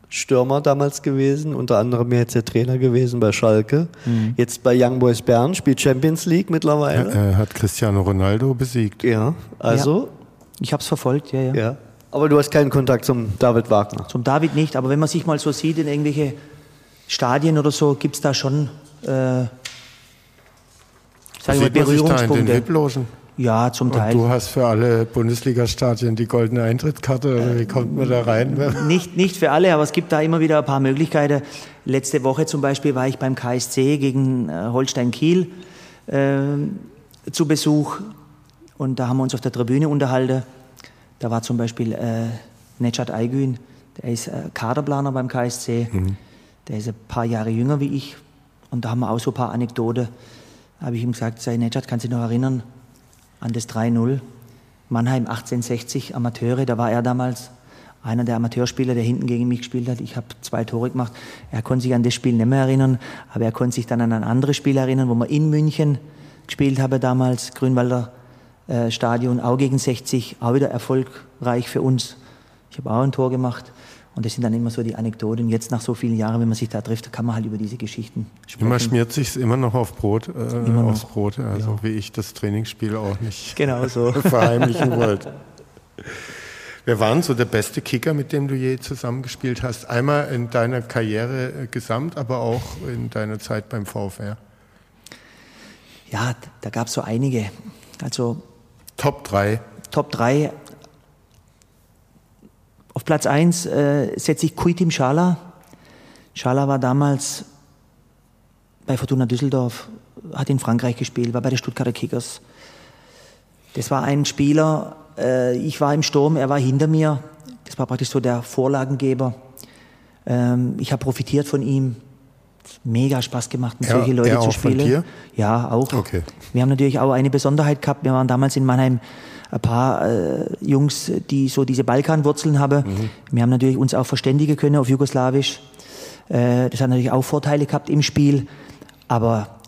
Stürmer damals gewesen, unter anderem jetzt der Trainer gewesen bei Schalke. Mhm. Jetzt bei Young Boys Bern, spielt Champions League mittlerweile. Er, hat Cristiano Ronaldo besiegt. Ja, also. Ja. Ich habe es verfolgt, ja, ja, ja. Aber du hast keinen Kontakt zum David Wagner? Zum David nicht, aber wenn man sich mal so sieht in irgendwelche Stadien oder so, gibt es da schon äh, sag ich mal, Berührungspunkte. Ja, zum Teil. Und du hast für alle Bundesliga-Stadien die goldene Eintrittskarte oder wie kommt man da rein? Nicht, nicht für alle, aber es gibt da immer wieder ein paar Möglichkeiten. Letzte Woche zum Beispiel war ich beim KSC gegen äh, Holstein Kiel äh, zu Besuch und da haben wir uns auf der Tribüne unterhalten. Da war zum Beispiel äh, Nechat Aygün, der ist äh, Kaderplaner beim KSC. Mhm. Der ist ein paar Jahre jünger wie ich und da haben wir auch so ein paar Anekdoten. Da habe ich ihm gesagt, sei Nechat, kannst du dich noch erinnern, an das 3-0. Mannheim 1860 Amateure, da war er damals einer der Amateurspieler, der hinten gegen mich gespielt hat. Ich habe zwei Tore gemacht. Er konnte sich an das Spiel nicht mehr erinnern, aber er konnte sich dann an ein anderes Spiel erinnern, wo wir in München gespielt haben damals, Grünwalder äh, Stadion, auch gegen 60, auch wieder erfolgreich für uns. Ich habe auch ein Tor gemacht. Und das sind dann immer so die Anekdoten. Jetzt nach so vielen Jahren, wenn man sich da trifft, kann man halt über diese Geschichten sprechen. Immer schmiert sich immer noch auf Brot, äh, immer aufs Brot, also ja. wie ich das Trainingsspiel auch nicht genau so. verheimlichen wollte. Wer war denn so der beste Kicker, mit dem du je zusammengespielt hast? Einmal in deiner Karriere äh, gesamt, aber auch in deiner Zeit beim VfR? Ja, da gab es so einige. Also Top 3. Top 3 auf Platz 1 äh, setze ich Kuitim Schala. Schala war damals bei Fortuna Düsseldorf, hat in Frankreich gespielt, war bei den Stuttgarter Kickers. Das war ein Spieler, äh, ich war im Sturm, er war hinter mir. Das war praktisch so der Vorlagengeber. Ähm, ich habe profitiert von ihm. Mega Spaß gemacht, mit er, solchen Leuten zu spielen. Ja, auch. Okay. Wir haben natürlich auch eine Besonderheit gehabt. Wir waren damals in Mannheim ein paar äh, Jungs, die so diese Balkanwurzeln haben. Mhm. Wir haben natürlich uns auch verständigen können auf Jugoslawisch. Äh, das hat natürlich auch Vorteile gehabt im Spiel. Aber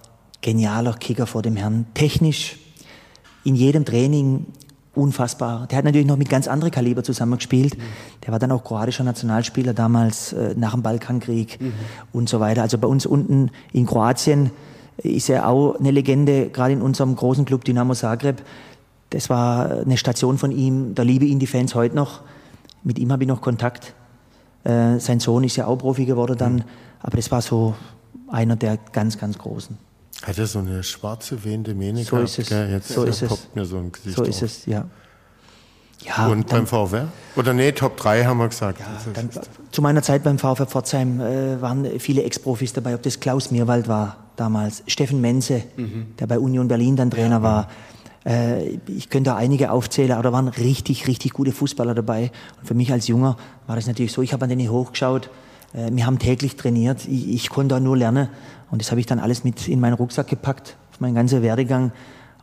genialer Kicker vor dem Herrn. Technisch, in jedem Training unfassbar. Der hat natürlich noch mit ganz anderen Kaliber zusammengespielt. Mhm. Der war dann auch kroatischer Nationalspieler damals äh, nach dem Balkankrieg mhm. und so weiter. Also bei uns unten in Kroatien ist er auch eine Legende, gerade in unserem großen Club Dynamo Zagreb. Das war eine Station von ihm, da liebe ihn die Fans heute noch. Mit ihm habe ich noch Kontakt. Äh, sein Sohn ist ja auch Profi geworden dann, aber das war so einer der ganz, ganz Großen. Hat er so eine schwarze wehende Mähne So ist es. Gell? Jetzt So ist es. poppt mir so ein Gesicht So ist auf. es, ja. Ja, Und dann- beim VfR? Oder nee, Top 3 haben wir gesagt. Ist- Dann, zu meiner Zeit beim VfR Pforzheim äh, waren viele Ex-Profis dabei, ob das Klaus Mirwald war damals, Steffen Menze, der bei Union Berlin dann Trainer war. Äh, ich könnte da einige aufzählen, aber da waren richtig, richtig gute Fußballer dabei. Und für mich als Junger war das natürlich so, ich habe an denen hochgeschaut, äh, wir haben täglich trainiert, ich, ich konnte da nur lernen. Und das habe ich dann alles mit in meinen Rucksack gepackt, auf meinen ganzen Werdegang.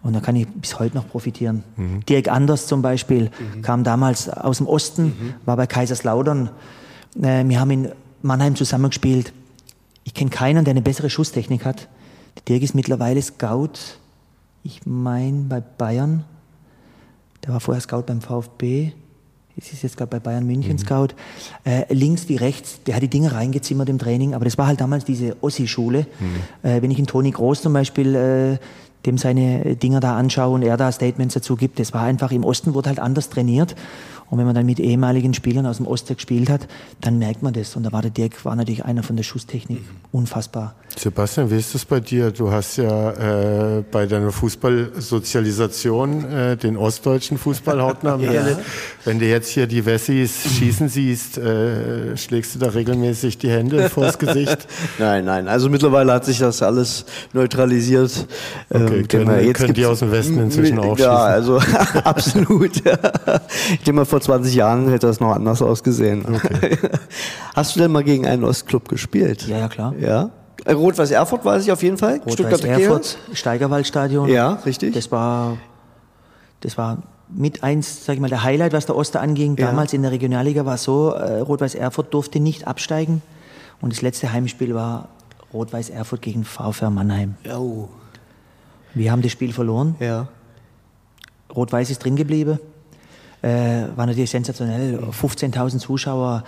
Und da kann ich bis heute noch profitieren. Dirk Anders zum Beispiel kam damals aus dem Osten, war bei Kaiserslautern. Äh, wir haben in Mannheim zusammengespielt. Ich kenne keinen, der eine bessere Schusstechnik hat. Der Dirk ist mittlerweile Scout, ich meine bei Bayern. Der war vorher Scout beim VfB. Es ist jetzt gerade bei Bayern München Scout. Äh, links wie rechts, der hat die Dinge reingezimmert im Training, aber das war halt damals diese Ossi-Schule. Äh, wenn ich einen Toni Groß zum Beispiel, äh, dem seine Dinger da anschaue und er da Statements dazu gibt, das war einfach, im Osten wurde halt anders trainiert. Und wenn man dann mit ehemaligen Spielern aus dem Osten gespielt hat, dann merkt man das. Und da war der Dirk, war natürlich einer von der Schuss,technik Unfassbar. Sebastian, wie ist das bei dir? Du hast ja äh, bei deiner Fußballsozialisation äh, den ostdeutschen Fußball hautnah miterlebt. Wenn du jetzt hier die Wessis schießen siehst, äh, schlägst du da regelmäßig die Hände vors Gesicht? Nein, nein. Also mittlerweile hat sich das alles neutralisiert. Okay, Ähm, können- mal, jetzt können die aus dem Westen inzwischen auch Ja, schießen? also absolut. ich denke mal, vor 20 Jahren hätte das noch anders ausgesehen. Hast du denn mal gegen einen Ostclub gespielt? Ja, ja, klar. Ja? Rot-Weiß Erfurt weiß ich auf jeden Fall. Rot-Weiß Erfurt. Steigerwaldstadion. Ja, richtig. Das war, das war mit eins, sag ich mal, der Highlight, was der Oster anging. Ja. Damals in der Regionalliga war es so, äh, Rot-Weiß Erfurt durfte nicht absteigen. Und das letzte Heimspiel war Rot-Weiß Erfurt gegen VfR Mannheim. Oh. Wir haben das Spiel verloren. Ja. Rot-Weiß ist drin geblieben. Äh, war natürlich sensationell. 15.000 Zuschauer.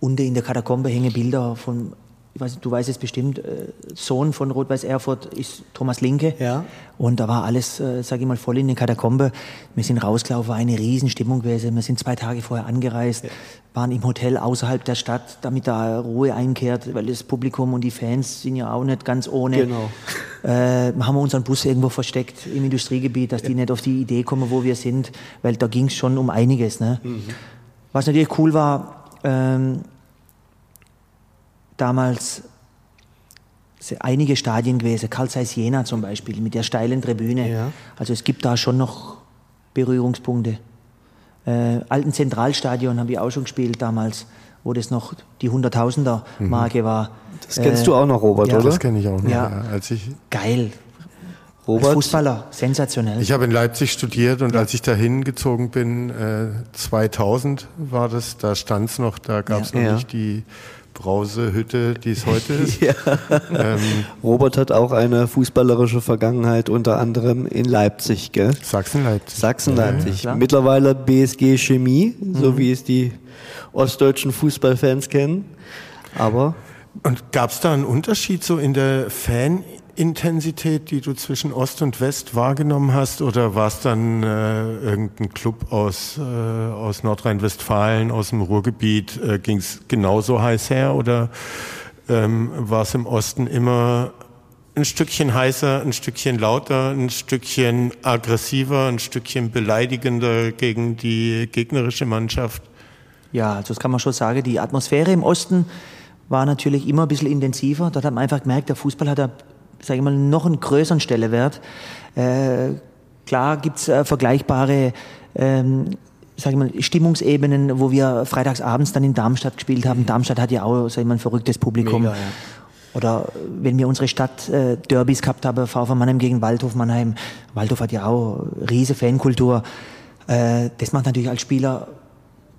Unten in der Katakombe hängen Bilder von, ich weiß, nicht, du weißt es bestimmt, äh, Sohn von Rot-Weiß Erfurt ist Thomas Linke. Ja. Und da war alles, äh, sage ich mal, voll in den Katakombe. Wir sind rausgelaufen, war eine Riesenstimmung gewesen. Wir sind zwei Tage vorher angereist, waren im Hotel außerhalb der Stadt, damit da Ruhe einkehrt, weil das Publikum und die Fans sind ja auch nicht ganz ohne. Genau. Äh, haben wir unseren Bus irgendwo versteckt im Industriegebiet, dass die nicht auf die Idee kommen, wo wir sind, weil da ging es schon um einiges. Ne? Was natürlich cool war, ähm, damals sind einige Stadien gewesen, Karl Zeiss Jena zum Beispiel, mit der steilen Tribüne. Ja. Also es gibt da schon noch Berührungspunkte. Äh, alten Zentralstadion haben wir auch schon gespielt damals, wo das noch die Hunderttausender-Marke war. Das kennst du auch noch, Robert, ja. oder? Das kenne ich auch noch. Ja. Ja. Als ich, Geil. Als Robert? Fußballer, sensationell. ich habe in Leipzig studiert und als ich da hingezogen bin, äh, 2000 war das, da stand es noch, da gab es Ja. noch Ja. nicht die Brausehütte, die es heute ist. Ähm, Robert hat auch eine fußballerische Vergangenheit, unter anderem in Leipzig, gell? Sachsen-Leipzig. Sachsen-Leipzig. klar. Mittlerweile BSG Chemie, so wie es die ostdeutschen Fußballfans kennen. Aber Und gab es da einen Unterschied so in der Fanintensität, die du zwischen Ost und West wahrgenommen hast? Oder war es dann äh, irgendein Club aus, äh, aus Nordrhein-Westfalen, aus dem Ruhrgebiet? Äh, Ging es genauso heiß her? Oder ähm, war es im Osten immer ein Stückchen heißer, ein Stückchen lauter, ein Stückchen aggressiver, ein Stückchen beleidigender gegen die gegnerische Mannschaft? Ja, also das kann man schon sagen. Die Atmosphäre im Osten war natürlich immer ein bisschen intensiver. Dort hat man einfach gemerkt, der Fußball hat, sage ich mal, noch einen größeren Stellenwert. Äh, klar gibt's äh, vergleichbare ähm, sag ich mal, Stimmungsebenen, wo wir freitagsabends dann in Darmstadt gespielt haben. Darmstadt hat ja auch sag ich mal, ein verrücktes Publikum. Mega, ja. Oder wenn wir unsere Stadt äh, Derbys gehabt haben, VfR Mannheim gegen Waldhof Mannheim. Waldhof hat ja auch riese Fankultur. Äh, das macht natürlich als Spieler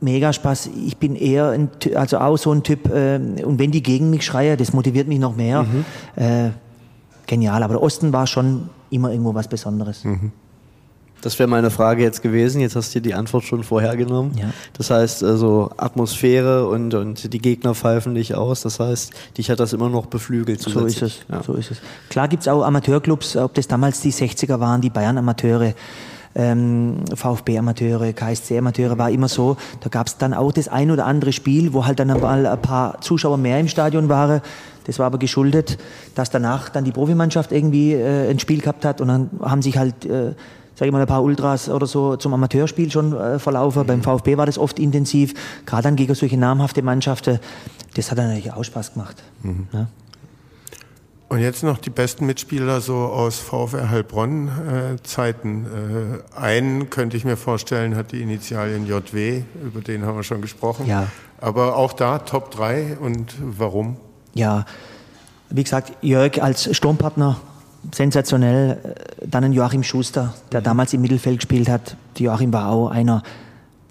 mega Spaß. Ich bin eher ein, also auch so ein Typ, äh, und wenn die gegen mich schreien, das motiviert mich noch mehr. Äh, genial, aber der Osten war schon immer irgendwo was Besonderes. das wäre meine Frage jetzt gewesen. Jetzt hast du die Antwort schon vorhergenommen. Ja. Das heißt also Atmosphäre und, und die Gegner pfeifen dich aus. Das heißt, dich hat das immer noch beflügelt. So ist es, Ja. so ist es. Klar gibt's auch Amateurclubs, ob das damals die 60er waren, die Bayern-Amateure, ähm, VfB-Amateure, KSC-Amateure, war immer so. Da gab's dann auch das ein oder andere Spiel, wo halt dann mal ein paar Zuschauer mehr im Stadion waren. Das war aber geschuldet, dass danach dann die Profimannschaft irgendwie äh, ein Spiel gehabt hat und dann haben sich halt, äh, sage ich mal, ein paar Ultras oder so zum Amateurspiel schon äh, verlaufen. Mhm. Beim VfB war das oft intensiv, gerade dann gegen solche namhafte Mannschaften. Das hat dann natürlich auch Spaß gemacht. Mhm. Ja. Und jetzt noch die besten Mitspieler so aus VfR Heilbronn-Zeiten. Äh, einen könnte ich mir vorstellen, hat die Initialien JW, über den haben wir schon gesprochen. Ja. Aber auch da Top 3 und warum? Ja, wie gesagt, Jörg als Sturmpartner sensationell. Dann ein Joachim Schuster, der damals im Mittelfeld gespielt hat. Joachim war auch einer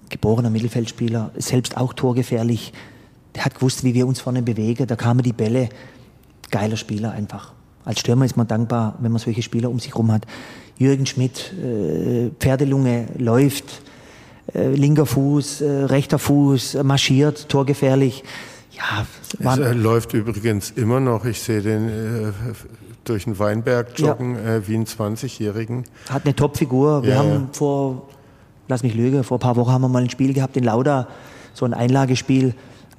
geborener Mittelfeldspieler, selbst auch torgefährlich. Der hat gewusst, wie wir uns vorne bewegen. Da kamen die Bälle geiler Spieler einfach. Als Stürmer ist man dankbar, wenn man solche Spieler um sich herum hat. Jürgen Schmidt, äh, Pferdelunge, läuft, äh, linker Fuß, äh, rechter Fuß, marschiert, torgefährlich. Ja, es äh, läuft übrigens immer noch. Ich sehe den äh, durch den Weinberg joggen ja. äh, wie einen 20-Jährigen. Hat eine Topfigur. Wir ja, haben ja. vor, lass mich lügen, vor ein paar Wochen haben wir mal ein Spiel gehabt in Lauda, so ein Einlagespiel.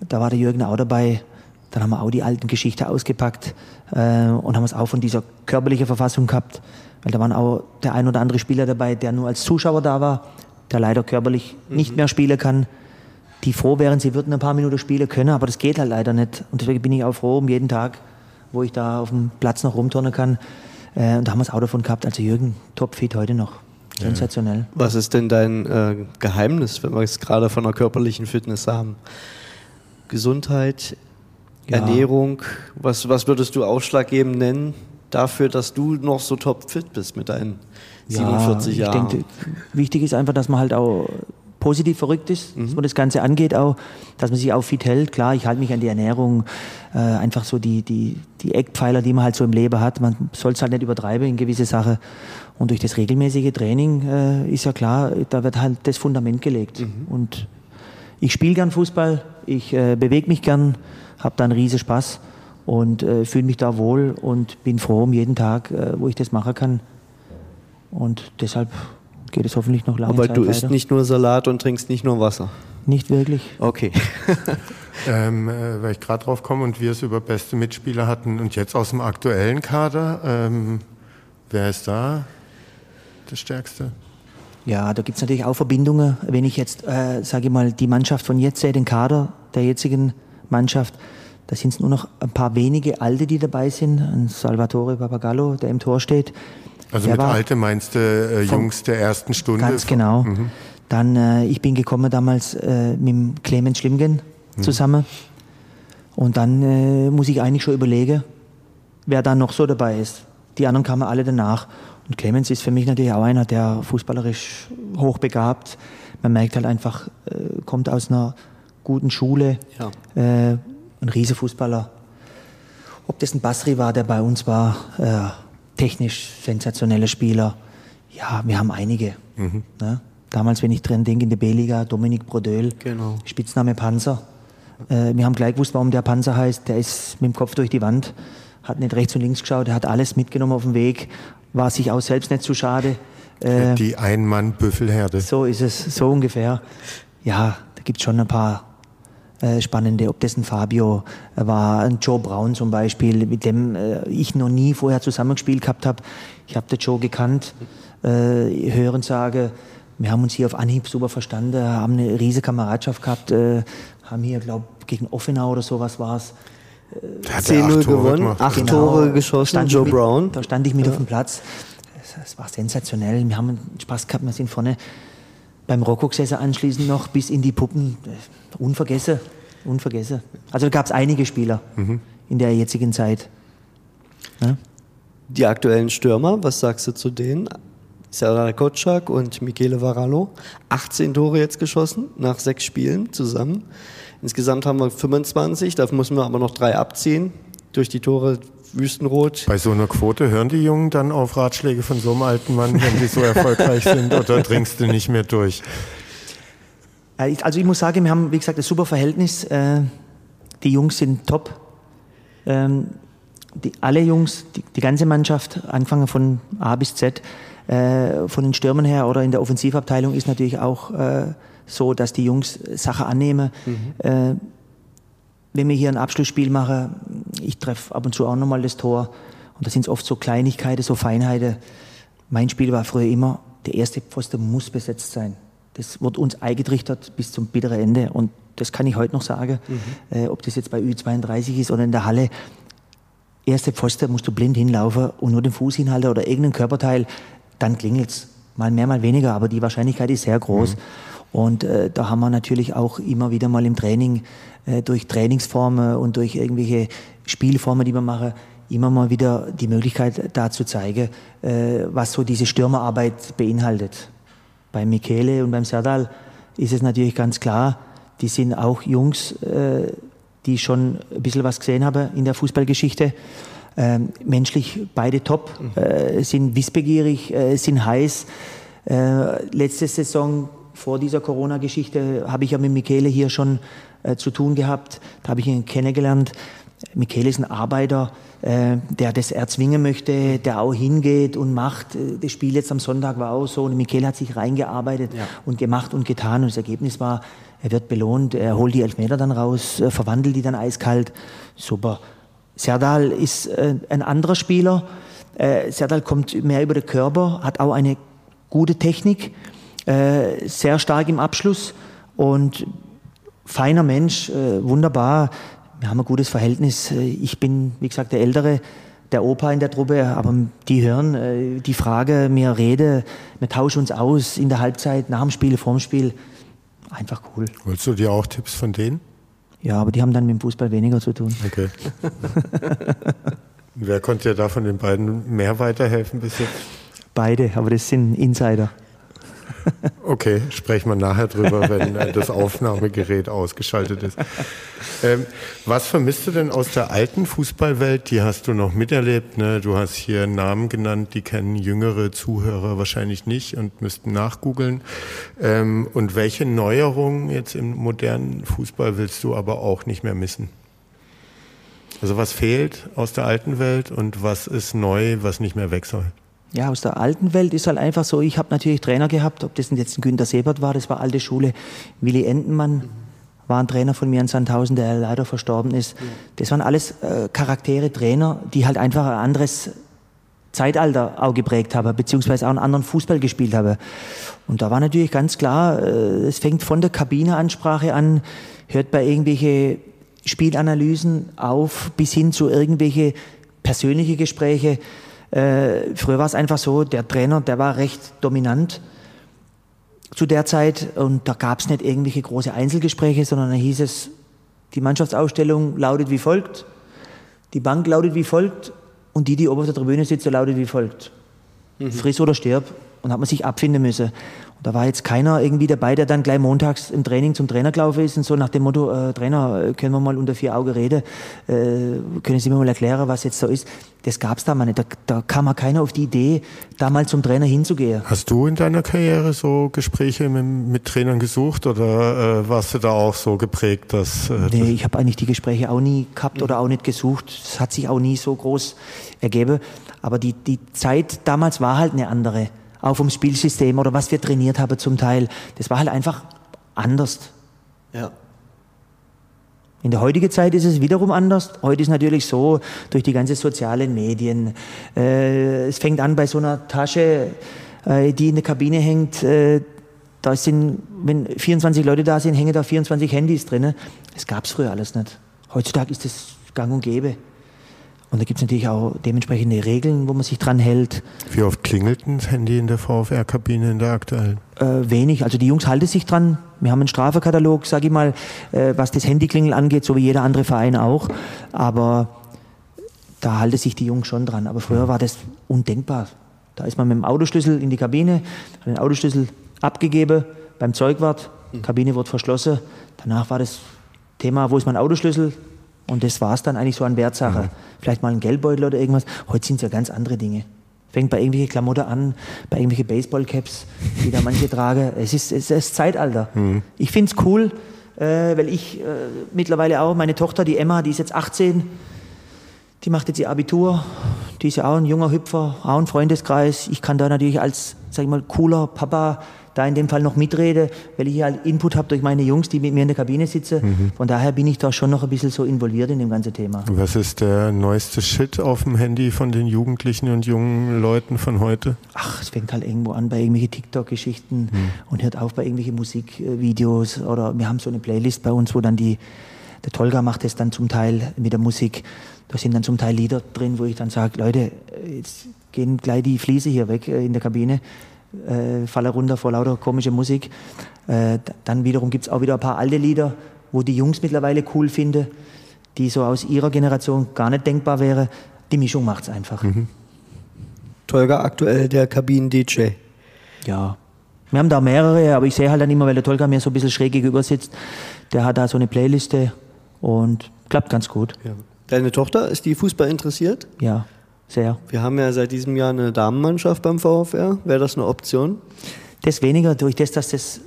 Da war der Jürgen auch dabei. Dann haben wir auch die alten Geschichten ausgepackt äh, und haben es auch von dieser körperlichen Verfassung gehabt. Weil da waren auch der ein oder andere Spieler dabei, der nur als Zuschauer da war, der leider körperlich mhm. nicht mehr spielen kann. Die froh wären, sie würden ein paar Minuten spielen können, aber das geht halt leider nicht. Und deswegen bin ich auch froh um jeden Tag, wo ich da auf dem Platz noch rumturnen kann. Äh, und da haben wir es auch davon gehabt. Also Jürgen, topfit heute noch. Sensationell. Was ist denn dein äh, Geheimnis, wenn wir es gerade von der körperlichen Fitness haben? Gesundheit, ja. Ernährung, was, was würdest du ausschlaggebend nennen dafür, dass du noch so topfit bist mit deinen 47 ja, Jahren? Ich denke, wichtig ist einfach, dass man halt auch positiv verrückt ist, mhm. was man das Ganze angeht auch, dass man sich auch fit hält. Klar, ich halte mich an die Ernährung, äh, einfach so die, die, die Eckpfeiler, die man halt so im Leben hat. Man soll es halt nicht übertreiben in gewisse Sachen. Und durch das regelmäßige Training äh, ist ja klar, da wird halt das Fundament gelegt. Mhm. Und ich spiele gern Fußball, ich äh, bewege mich gern, habe da einen riesen Spaß und äh, fühle mich da wohl und bin froh um jeden Tag, äh, wo ich das machen kann. Und deshalb geht es hoffentlich noch lange Aber Zeit du isst nicht nur Salat und trinkst nicht nur Wasser? Nicht wirklich. Okay. ähm, äh, weil ich gerade drauf komme und wir es über beste Mitspieler hatten und jetzt aus dem aktuellen Kader, ähm, wer ist da das Stärkste? Ja, da gibt es natürlich auch Verbindungen. Wenn ich jetzt, äh, sage ich mal, die Mannschaft von jetzt sehe, den Kader der jetzigen Mannschaft. Da sind es nur noch ein paar wenige Alte, die dabei sind. Ein Salvatore Papagallo, der im Tor steht. Also der mit Alte meinst du äh, Jungs der ersten Stunde? Ganz genau. Mhm. Dann, äh, ich bin gekommen damals äh, mit Clemens Schlimgen mhm. zusammen. Und dann äh, muss ich eigentlich schon überlegen, wer da noch so dabei ist. Die anderen kamen alle danach. Und Clemens ist für mich natürlich auch einer, der fußballerisch hochbegabt. Man merkt halt einfach, äh, kommt aus einer guten Schule, ja. äh, ein Riesenfußballer. Ob das ein Basri war, der bei uns war, äh, technisch sensationelle Spieler. Ja, wir haben einige. Mhm. Ne? Damals, wenn ich drin denke, in der B-Liga, Dominik Brodöl, genau. Spitzname Panzer. Äh, wir haben gleich gewusst, warum der Panzer heißt. Der ist mit dem Kopf durch die Wand, hat nicht rechts und links geschaut, er hat alles mitgenommen auf dem Weg, war sich auch selbst nicht zu schade. Äh, die Ein-Mann-Büffelherde. So ist es, so ungefähr. Ja, da gibt es schon ein paar äh, spannende, ob das ein Fabio war, ein Joe Brown zum Beispiel, mit dem äh, ich noch nie vorher zusammengespielt gehabt habe. Ich habe den Joe gekannt, äh, hören sage, wir haben uns hier auf Anhieb super verstanden, haben eine riesige Kameradschaft gehabt, äh, haben hier, glaube gegen Offenau oder sowas war es. 10-0 gewonnen, acht genau, Tore geschossen, Joe mit, Brown. Da stand ich mit ja. auf dem Platz. Es war sensationell. Wir haben Spaß gehabt, wir sind vorne beim Rocco gesessen anschließend noch bis in die Puppen. Unvergessen, unvergessen. Also da gab es einige Spieler mhm. in der jetzigen Zeit. Ja? Die aktuellen Stürmer, was sagst du zu denen? Serdar Kotschak und Michele Varallo. 18 Tore jetzt geschossen, nach sechs Spielen zusammen. Insgesamt haben wir 25, da müssen wir aber noch drei abziehen. Durch die Tore Wüstenrot. Bei so einer Quote hören die Jungen dann auf Ratschläge von so einem alten Mann, wenn die so erfolgreich sind, oder dringst du nicht mehr durch? Äh, also ich muss sagen, wir haben, wie gesagt, ein super Verhältnis. Äh, die Jungs sind top. Ähm, die, alle Jungs, die, die, ganze Mannschaft, angefangen von A bis Z, äh, von den Stürmern her oder in der Offensivabteilung ist natürlich auch so, dass die Jungs Sache annehmen. Mhm wenn wir hier ein Abschlussspiel machen, ich treffe ab und zu auch nochmal das Tor. Und da sind es oft so Kleinigkeiten, so Feinheiten. Mein Spiel war früher immer, der erste Pfosten muss besetzt sein. Das wird uns eingetrichtert bis zum bitteren Ende. Und das kann ich heute noch sagen, mhm. äh, ob das jetzt bei Ü32 ist oder in der Halle. Erste Pfosten musst du blind hinlaufen und nur den Fuß hinhalten oder irgendein Körperteil, dann klingelt's. Mal mehr, mal weniger, aber die Wahrscheinlichkeit ist sehr groß. Mhm. Und äh, da haben wir natürlich auch immer wieder mal im Training äh, durch Trainingsformen und durch irgendwelche Spielformen, die wir machen, immer mal wieder die Möglichkeit da zu zeigen, äh, was so diese Stürmerarbeit beinhaltet. Bei Michele und beim Serdal ist es natürlich ganz klar, die sind auch Jungs, äh, die schon ein bisschen was gesehen haben in der Fußballgeschichte. Ähm, menschlich beide top, äh, sind wissbegierig, äh, sind heiß. Äh, letzte Saison vor dieser Corona-Geschichte habe ich ja mit Michele hier schon äh, zu tun gehabt. Da habe ich ihn kennengelernt. Michele ist ein Arbeiter, äh, der das erzwingen möchte, der auch hingeht und macht. Äh, das Spiel jetzt am Sonntag war auch so. Und Michele hat sich reingearbeitet ja. und gemacht und getan. Und das Ergebnis war, er wird belohnt, er holt die Elfmeter dann raus, äh, verwandelt die dann eiskalt. Super. Serdal ist äh, ein anderer Spieler. Äh, Serdal kommt mehr über den Körper, hat auch eine gute Technik äh, sehr stark im Abschluss und feiner Mensch, wunderbar. Wir haben ein gutes Verhältnis. Äh, ich bin, wie gesagt, der Ältere, der Opa in der Truppe, aber die hören äh, die Frage, mir rede, wir tauschen uns aus in der Halbzeit, nach dem Spiel, vorm Spiel. Einfach cool. Wolltest du dir auch Tipps von denen? Ja, aber die haben dann mit dem Fußball weniger zu tun. Okay. Wer konnte dir da von den beiden mehr weiterhelfen bis jetzt? Beide, aber das sind Insider. Okay, sprechen wir nachher drüber, wenn äh, das Aufnahmegerät ausgeschaltet ist. Ähm, was vermisst du denn aus der alten Fußballwelt? Die hast du noch miterlebt. Ne? Du hast hier Namen genannt, die kennen jüngere Zuhörer wahrscheinlich nicht und müssten nachgoogeln. Ähm, und welche Neuerungen jetzt im modernen Fußball willst du aber auch nicht mehr missen? Also was fehlt aus der alten Welt und was ist neu, was nicht mehr weg soll? Ja, aus der alten Welt ist halt einfach so, ich habe natürlich Trainer gehabt, ob das jetzt ein Günter Sebert war, das war alte Schule, Willi Entenmann war ein Trainer von mir in Sandhausen, der leider verstorben ist. Das waren alles äh, Charaktere, Trainer, die halt einfach ein anderes Zeitalter auch geprägt haben, beziehungsweise auch einen anderen Fußball gespielt haben. Und da war natürlich ganz klar, äh, es fängt von der Kabineansprache an, hört bei irgendwelche Spielanalysen auf, bis hin zu irgendwelche persönliche Gespräche. Äh, früher war es einfach so, der Trainer, der war recht dominant zu der Zeit und da gab es nicht irgendwelche große Einzelgespräche, sondern da hieß es, die Mannschaftsausstellung lautet wie folgt, die Bank lautet wie folgt und die, die oben auf der Tribüne sitzt, lautet wie folgt. Mhm. Friss oder stirb. Und hat man sich abfinden müssen. Da war jetzt keiner irgendwie dabei, der dann gleich montags im Training zum Trainer gelaufen ist und so nach dem Motto, äh, Trainer, äh, können wir mal unter vier Augen reden? Äh, können Sie mir mal erklären, was jetzt so ist? Das gab es da mal nicht. Da, da kam mal keiner auf die Idee, da mal zum Trainer hinzugehen. Hast du in deiner Karriere so Gespräche mit, mit Trainern gesucht oder äh, warst du da auch so geprägt, dass... Äh, nee, ich habe eigentlich die Gespräche auch nie gehabt oder auch nicht gesucht. Es hat sich auch nie so groß ergeben. Aber die, die Zeit damals war halt eine andere auch vom Spielsystem oder was wir trainiert haben zum Teil. Das war halt einfach anders. Ja. In der heutigen Zeit ist es wiederum anders. Heute ist natürlich so, durch die ganzen sozialen Medien. Äh, es fängt an bei so einer Tasche, äh, die in der Kabine hängt. Äh, da sind, wenn 24 Leute da sind, hängen da 24 Handys drin. Das gab es früher alles nicht. Heutzutage ist das gang und gäbe. Und da gibt es natürlich auch dementsprechende Regeln, wo man sich dran hält. Wie oft klingelt ein Handy in der VfR-Kabine in der aktuellen? Äh, wenig. Also die Jungs halten sich dran. Wir haben einen Strafekatalog, sage ich mal, äh, was das Handyklingeln angeht, so wie jeder andere Verein auch. Aber da halten sich die Jungs schon dran. Aber früher war das undenkbar. Da ist man mit dem Autoschlüssel in die Kabine, hat den Autoschlüssel abgegeben beim Zeugwart, mhm. Kabine wird verschlossen. Danach war das Thema, wo ist mein Autoschlüssel? Und das war es dann eigentlich so an Wertsache. Mhm. Vielleicht mal ein Geldbeutel oder irgendwas. Heute sind es ja ganz andere Dinge. Fängt bei irgendwelchen Klamotten an, bei irgendwelchen Baseballcaps, die da manche tragen. Es ist, es ist Zeitalter. Mhm. Ich finde es cool, äh, weil ich äh, mittlerweile auch, meine Tochter, die Emma, die ist jetzt 18, Die macht jetzt ihr Abitur. Die ist ja auch ein junger Hüpfer, auch ein Freundeskreis. Ich kann da natürlich als, sag ich mal, cooler Papa da in dem Fall noch mitrede, weil ich hier halt Input habe durch meine Jungs, die mit mir in der Kabine sitzen. Mhm. Von daher bin ich da schon noch ein bisschen so involviert in dem ganzen Thema. Was ist der neueste Shit auf dem Handy von den Jugendlichen und jungen Leuten von heute? Ach, es fängt halt irgendwo an bei irgendwelchen TikTok-Geschichten mhm. und hört auf bei irgendwelchen Musikvideos oder wir haben so eine Playlist bei uns, wo dann die, der Tolga macht es dann zum Teil mit der Musik. Da sind dann zum Teil Lieder drin, wo ich dann sage, Leute, jetzt gehen gleich die Fliese hier weg äh, in der Kabine äh, falle runter vor lauter komische Musik. Äh, dann wiederum gibt es auch wieder ein paar alte Lieder, wo die Jungs mittlerweile cool finden, die so aus ihrer Generation gar nicht denkbar wäre. Die Mischung macht es einfach. Mhm. Tolga aktuell der Kabinen-DJ. Ja. Wir haben da mehrere, aber ich sehe halt dann immer, weil der Tolga mir so ein bisschen schräg gegenüber sitzt, der hat da so eine Playliste und klappt ganz gut. Ja. Deine Tochter, ist die Fußball interessiert? Ja. Sehr. Wir haben ja seit diesem Jahr eine Damenmannschaft beim VfR. Wäre das eine Option? Das weniger, durch das, dass das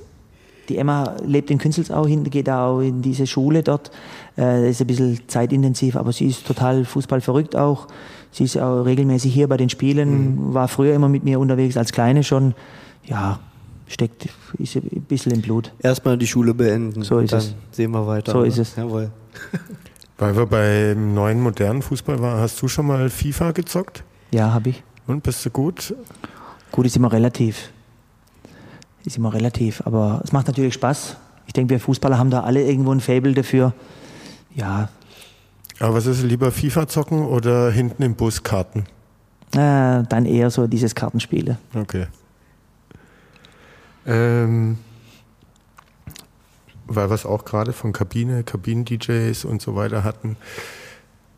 die Emma lebt in Künzelsau, geht auch in diese Schule dort. Äh, ist ein bisschen zeitintensiv, aber sie ist total fußballverrückt auch. Sie ist auch regelmäßig hier bei den Spielen, mhm. war früher immer mit mir unterwegs, als Kleine schon. Ja, steckt ist ein bisschen im Blut. Erstmal die Schule beenden. So ist dann es. Sehen wir weiter. So ist es. Jawohl. Weil wir beim neuen modernen Fußball waren, hast du schon mal FIFA gezockt? Ja, habe ich. Und bist du gut? Gut ist immer relativ. Ist immer relativ, aber es macht natürlich Spaß. Ich denke, wir Fußballer haben da alle irgendwo ein Fable dafür. Ja. Aber was ist lieber FIFA zocken oder hinten im Bus Karten? Äh, dann eher so dieses Kartenspiele. Okay. Ähm, weil wir es auch gerade von Kabine, Kabinen-DJs und so weiter hatten.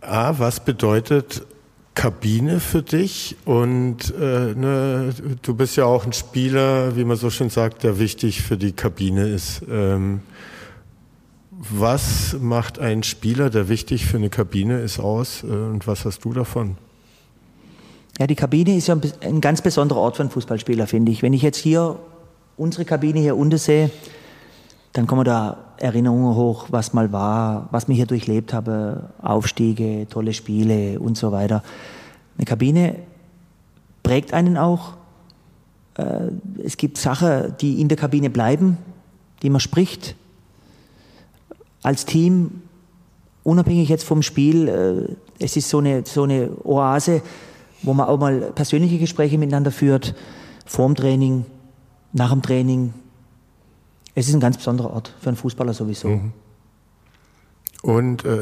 A, was bedeutet Kabine für dich? Und äh, ne, du bist ja auch ein Spieler, wie man so schön sagt, der wichtig für die Kabine ist. Ähm, was macht ein Spieler, der wichtig für eine Kabine ist, aus? Äh, und was hast du davon? Ja, die Kabine ist ja ein ganz besonderer Ort für einen Fußballspieler, finde ich. Wenn ich jetzt hier unsere Kabine hier unten sehe, dann kommen da Erinnerungen hoch, was mal war, was ich hier durchlebt habe, Aufstiege, tolle Spiele und so weiter. Eine Kabine prägt einen auch. Äh, es gibt Sachen, die in der Kabine bleiben, die man spricht. Als Team, unabhängig jetzt vom Spiel, äh, es ist so eine, so eine Oase, wo man auch mal persönliche Gespräche miteinander führt, vorm Training, nach dem Training, es ist ein ganz besonderer Ort für einen Fußballer sowieso. Mhm. Und äh,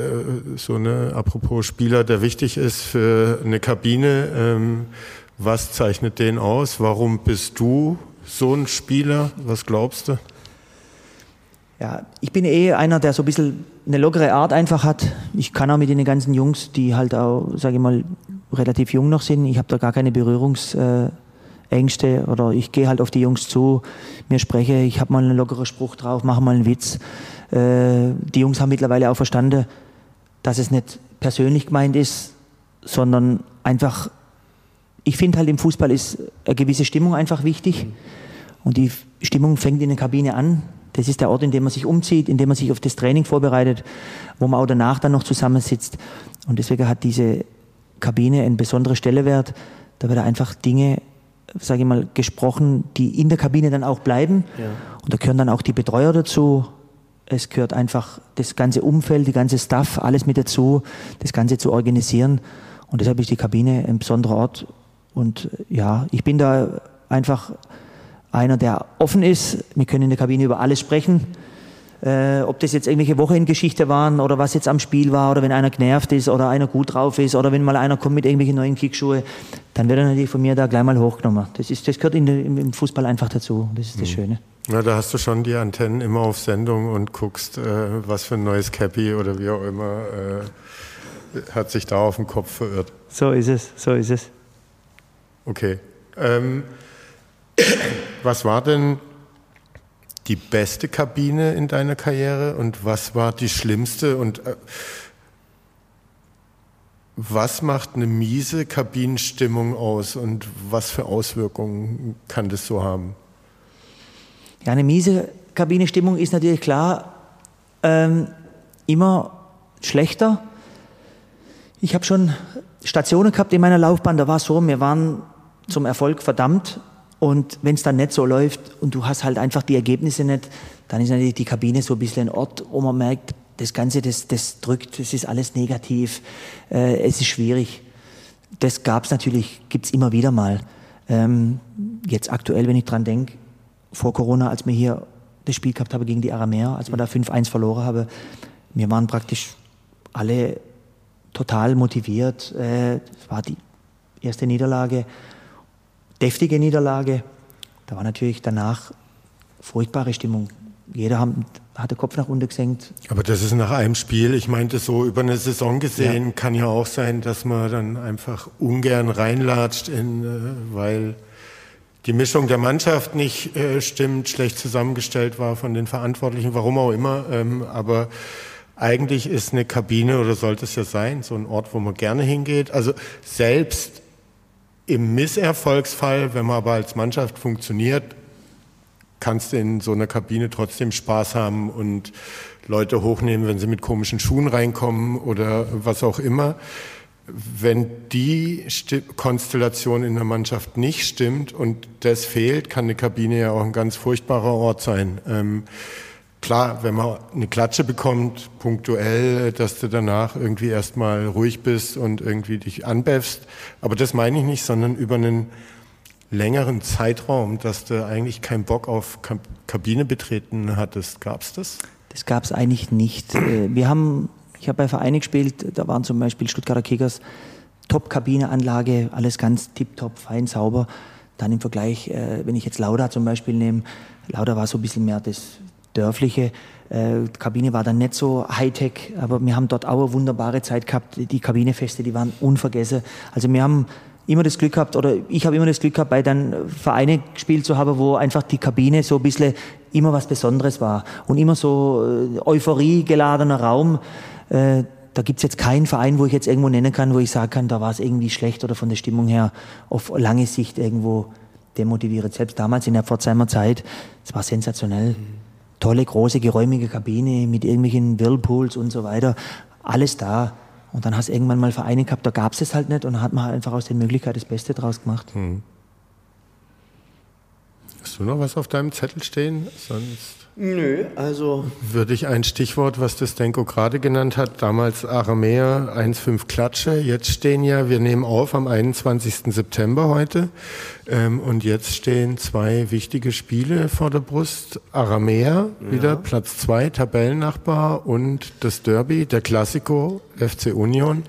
so eine, apropos Spieler, der wichtig ist für eine Kabine, ähm, was zeichnet den aus? Warum bist du so ein Spieler? Was glaubst du? Ja, ich bin eh einer, der so ein bisschen eine lockere Art einfach hat. Ich kann auch mit den ganzen Jungs, die halt auch, sage ich mal, relativ jung noch sind. Ich habe da gar keine Berührungs... Ängste oder ich gehe halt auf die Jungs zu, mir spreche, ich habe mal einen lockeren Spruch drauf, mache mal einen Witz. Äh, die Jungs haben mittlerweile auch verstanden, dass es nicht persönlich gemeint ist, sondern einfach, ich finde halt im Fußball ist eine gewisse Stimmung einfach wichtig. Und die Stimmung fängt in der Kabine an. Das ist der Ort, in dem man sich umzieht, in dem man sich auf das Training vorbereitet, wo man auch danach dann noch zusammensitzt. Und deswegen hat diese Kabine einen besonderen Stellewert. Da wird einfach Dinge sage ich mal, gesprochen, die in der Kabine dann auch bleiben. Ja. Und da gehören dann auch die Betreuer dazu. Es gehört einfach das ganze Umfeld, die ganze Staff, alles mit dazu, das Ganze zu organisieren. Und deshalb ist die Kabine ein besonderer Ort. Und ja, ich bin da einfach einer, der offen ist. Wir können in der Kabine über alles sprechen. Äh, ob das jetzt irgendwelche Wochenendgeschichte waren oder was jetzt am Spiel war oder wenn einer genervt ist oder einer gut drauf ist oder wenn mal einer kommt mit irgendwelchen neuen Kickschuhe, dann wird er natürlich von mir da gleich mal hochgenommen. Das, ist, das gehört in, im Fußball einfach dazu. Das ist das mhm. Schöne. Ja, da hast du schon die Antennen immer auf Sendung und guckst, äh, was für ein neues Cappy oder wie auch immer äh, hat sich da auf dem Kopf verirrt. So ist es, so ist es. Okay. Ähm, was war denn die beste Kabine in deiner Karriere und was war die schlimmste und äh, was macht eine miese Kabinenstimmung aus und was für Auswirkungen kann das so haben? Ja, eine miese Kabinenstimmung ist natürlich klar ähm, immer schlechter. Ich habe schon Stationen gehabt in meiner Laufbahn, da war es so, wir waren zum Erfolg verdammt und wenn es dann nicht so läuft und du hast halt einfach die Ergebnisse nicht, dann ist natürlich die Kabine so ein bisschen ein Ort, wo man merkt, das Ganze, das, das drückt, das ist alles negativ, äh, es ist schwierig. Das gab es natürlich, gibt es immer wieder mal. Ähm, jetzt aktuell, wenn ich dran denke, vor Corona, als wir hier das Spiel gehabt haben gegen die Aramäer, als wir da 5-1 verloren haben, wir waren praktisch alle total motiviert. Äh, es war die erste Niederlage, deftige Niederlage. Da war natürlich danach furchtbare Stimmung. Jeder hat den Kopf nach unten gesenkt. Aber das ist nach einem Spiel. Ich meinte so über eine Saison gesehen ja. kann ja auch sein, dass man dann einfach ungern reinlatscht, in, äh, weil die Mischung der Mannschaft nicht äh, stimmt, schlecht zusammengestellt war von den Verantwortlichen, warum auch immer. Ähm, aber eigentlich ist eine Kabine oder sollte es ja sein, so ein Ort, wo man gerne hingeht. Also selbst im Misserfolgsfall, wenn man aber als Mannschaft funktioniert, kannst du in so einer Kabine trotzdem Spaß haben und Leute hochnehmen, wenn sie mit komischen Schuhen reinkommen oder was auch immer. Wenn die Konstellation in der Mannschaft nicht stimmt und das fehlt, kann eine Kabine ja auch ein ganz furchtbarer Ort sein. Ähm, klar, wenn man eine Klatsche bekommt, punktuell, dass du danach irgendwie erstmal ruhig bist und irgendwie dich anbeffst. Aber das meine ich nicht, sondern über einen längeren Zeitraum, dass du eigentlich keinen Bock auf Kabine betreten hattest. Gab es das? Das gab es eigentlich nicht. Äh, wir haben, ich habe bei Vereinen gespielt, da waren zum Beispiel Stuttgarter Kickers, Top-Kabineanlage, alles ganz tipptopp, fein, sauber. Dann im Vergleich, äh, wenn ich jetzt Lauda zum Beispiel nehme, Lauda war so ein bisschen mehr das dörfliche. Äh, Kabine war dann nicht so Hightech, aber wir haben dort auch eine wunderbare Zeit gehabt. Die Kabinefeste, die waren unvergessen. Also wir haben immer das Glück gehabt, oder ich habe immer das Glück gehabt, bei dann Vereine gespielt zu haben, wo einfach die Kabine so ein bisschen immer was Besonderes war und immer so äh, Euphorie geladener Raum. Äh, da gibt's jetzt keinen Verein, wo ich jetzt irgendwo nennen kann, wo ich sagen kann, da war es irgendwie schlecht oder von der Stimmung her auf lange Sicht irgendwo demotivierend. Selbst damals in der Pforzheimer Zeit, es war sensationell. Tolle, große, geräumige Kabine mit irgendwelchen Whirlpools und so weiter. Alles da. Und dann hast du irgendwann mal Vereine gehabt, da gab es es halt nicht und hat man halt einfach aus den Möglichkeiten das Beste draus gemacht. Hm. Hast du noch was auf deinem Zettel stehen? Sonst Nö, also. Würde ich ein Stichwort, was das Denko gerade genannt hat, damals Aramea 1,5 Klatsche. Jetzt stehen ja, wir nehmen auf am 21. September heute. Ähm, und jetzt stehen zwei wichtige Spiele vor der Brust. Aramea, ja. wieder Platz zwei, Tabellennachbar und das Derby, der Klassiko, FC Union.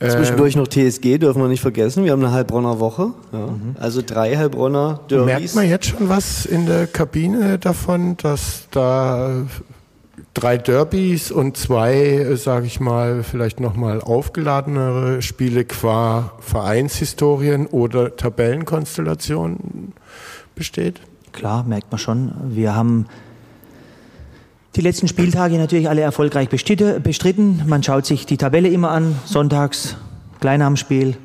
Zwischendurch noch TSG, dürfen wir nicht vergessen. Wir haben eine Heilbronner Woche. Ja. Mhm. Also drei Heilbronner Derbys. Merkt man jetzt schon was in der Kabine davon, dass da drei Derbys und zwei, sage ich mal, vielleicht nochmal aufgeladenere Spiele qua Vereinshistorien oder Tabellenkonstellationen besteht? Klar, merkt man schon. Wir haben die letzten Spieltage natürlich alle erfolgreich bestritten. Man schaut sich die Tabelle immer an, sonntags, Kleinamspiel.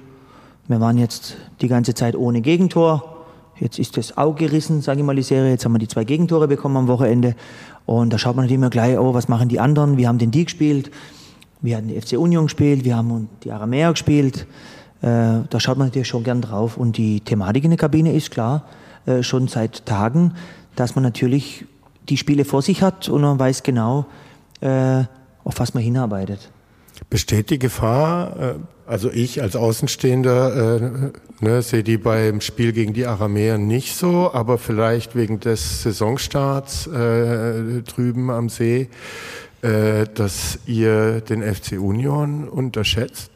Wir waren jetzt die ganze Zeit ohne Gegentor. Jetzt ist das Auge gerissen, sage ich mal, die Serie. Jetzt haben wir die zwei Gegentore bekommen am Wochenende. Und da schaut man natürlich immer gleich, oh, was machen die anderen? Wir haben den die gespielt. Wir hatten die FC Union gespielt. Wir haben die Aramea gespielt. Äh, da schaut man natürlich schon gern drauf. Und die Thematik in der Kabine ist klar, äh, schon seit Tagen, dass man natürlich die Spiele vor sich hat und man weiß genau, äh, auf was man hinarbeitet. Besteht die Gefahr, äh, also ich als Außenstehender äh, ne, sehe die beim Spiel gegen die Aramäer nicht so, aber vielleicht wegen des Saisonstarts äh, drüben am See, äh, dass ihr den FC Union unterschätzt?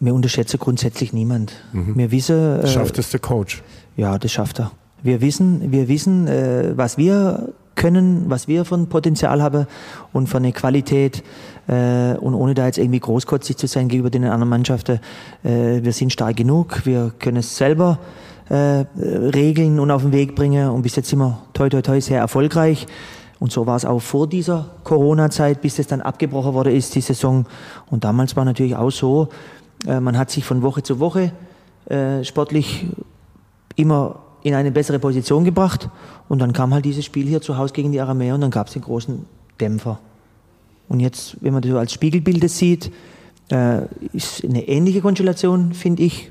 Wir unterschätzen grundsätzlich niemand. Mhm. Wir wissen, äh, schafft es der Coach? Ja, das schafft er. Wir wissen, wir wissen, äh, was wir können, was wir von Potenzial haben und von der Qualität. Äh, und ohne da jetzt irgendwie großkotzig zu sein gegenüber den anderen Mannschaften, äh, wir sind stark genug, wir können es selber äh, regeln und auf den Weg bringen. Und bis jetzt sind wir toi toi toi sehr erfolgreich. Und so war es auch vor dieser Corona-Zeit, bis es dann abgebrochen wurde ist, die Saison. Und damals war natürlich auch so, äh, man hat sich von Woche zu Woche äh, sportlich immer in eine bessere Position gebracht. Und dann kam halt dieses Spiel hier zu Hause gegen die Aramäer und dann gab es den großen Dämpfer. Und jetzt, wenn man das so als Spiegelbilder sieht, äh, ist eine ähnliche Konstellation, finde ich.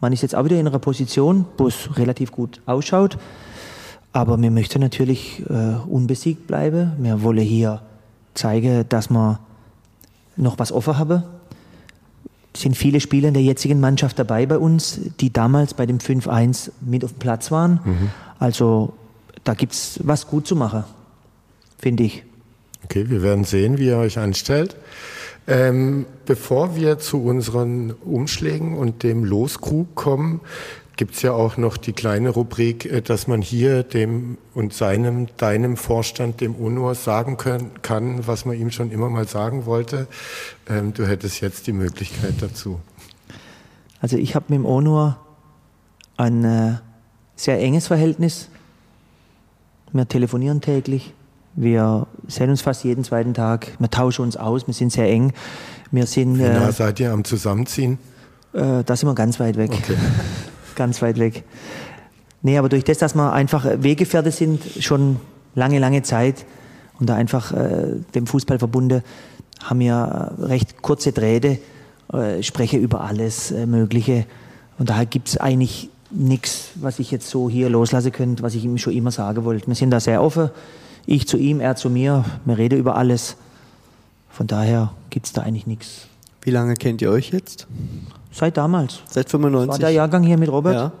Man ist jetzt auch wieder in einer Position, wo es relativ gut ausschaut. Aber wir möchten natürlich äh, unbesiegt bleiben. Wir wollen hier zeigen, dass wir noch was offen haben. Sind viele Spieler in der jetzigen Mannschaft dabei bei uns, die damals bei dem 5-1 mit auf dem Platz waren. Mhm. Also da gibt es was gut zu machen, finde ich. Okay, wir werden sehen, wie ihr euch anstellt. Ähm, bevor wir zu unseren Umschlägen und dem Loskrug kommen, gibt es ja auch noch die kleine Rubrik, äh, dass man hier dem und seinem, deinem Vorstand, dem UNOR, sagen können, kann, was man ihm schon immer mal sagen wollte. Ähm, du hättest jetzt die Möglichkeit dazu. Also ich habe mit dem UNOR ein äh, sehr enges Verhältnis. Wir telefonieren täglich. Wir sehen uns fast jeden zweiten Tag. Wir tauschen uns aus. Wir sind sehr eng. Wir sind, äh, seid ihr am Zusammenziehen? Äh, da sind wir ganz weit weg. Okay. ganz weit weg. Nee, aber durch das, dass wir einfach Weggefährte sind, schon lange, lange Zeit und da einfach äh, dem Fußball verbunden, haben wir recht kurze Drähte, äh, spreche über alles äh, Mögliche. Und daher gibt es eigentlich nichts, was ich jetzt so hier loslassen könnte, was ich ihm schon immer sagen wollte. Wir sind da sehr offen. Ich zu ihm, er zu mir. Wir reden über alles. Von daher gibt es da eigentlich nichts. Wie lange kennt ihr euch jetzt? Seit damals. Seit 95? Das war der Jahrgang hier mit Robert. Ja.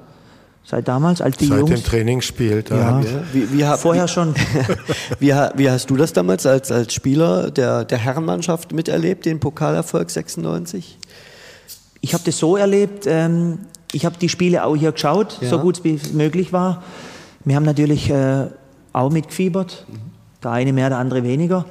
Seit damals, als die Seit Jungs. Seit dem Trainingsspiel. Da ja. Wie, wie hab, Vorher schon. wie, wie, hast du das damals als, als Spieler der, der Herrenmannschaft miterlebt, den Pokalerfolg 96? Ich habe das so erlebt, ähm, ich habe die Spiele auch hier geschaut, ja. so gut wie es möglich war. Wir haben natürlich äh, auch mitgefiebert, der eine mehr, der andere weniger.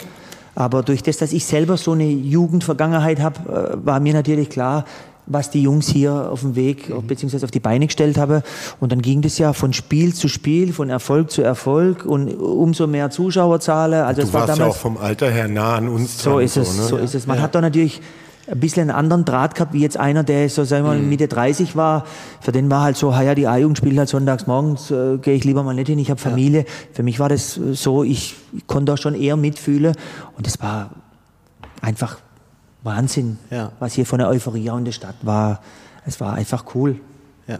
Aber durch das, dass ich selber so eine Jugendvergangenheit habe, äh, war mir natürlich klar, was die Jungs hier auf dem Weg mhm. beziehungsweise auf die Beine gestellt haben. Und dann ging das ja von Spiel zu Spiel, von Erfolg zu Erfolg und umso mehr Zuschauerzahlen. Also du es war warst ja auch vom Alter her nah an uns so dran. Ist es, so, ne? so ist es. Man ja. hat da natürlich ein bisschen einen anderen Draht gehabt, wie jetzt einer, der so sagen wir mal mhm. Mitte 30 war. Für den war halt so, ja, die A-Jugend spielt halt sonntags morgens, äh, gehe ich lieber mal nicht hin, ich habe Familie. Ja. Für mich war das so, ich, ich konnte da schon eher mitfühlen und das war einfach Wahnsinn, ja. was hier von der Euphorie in der Stadt war. Es war einfach cool. Ja.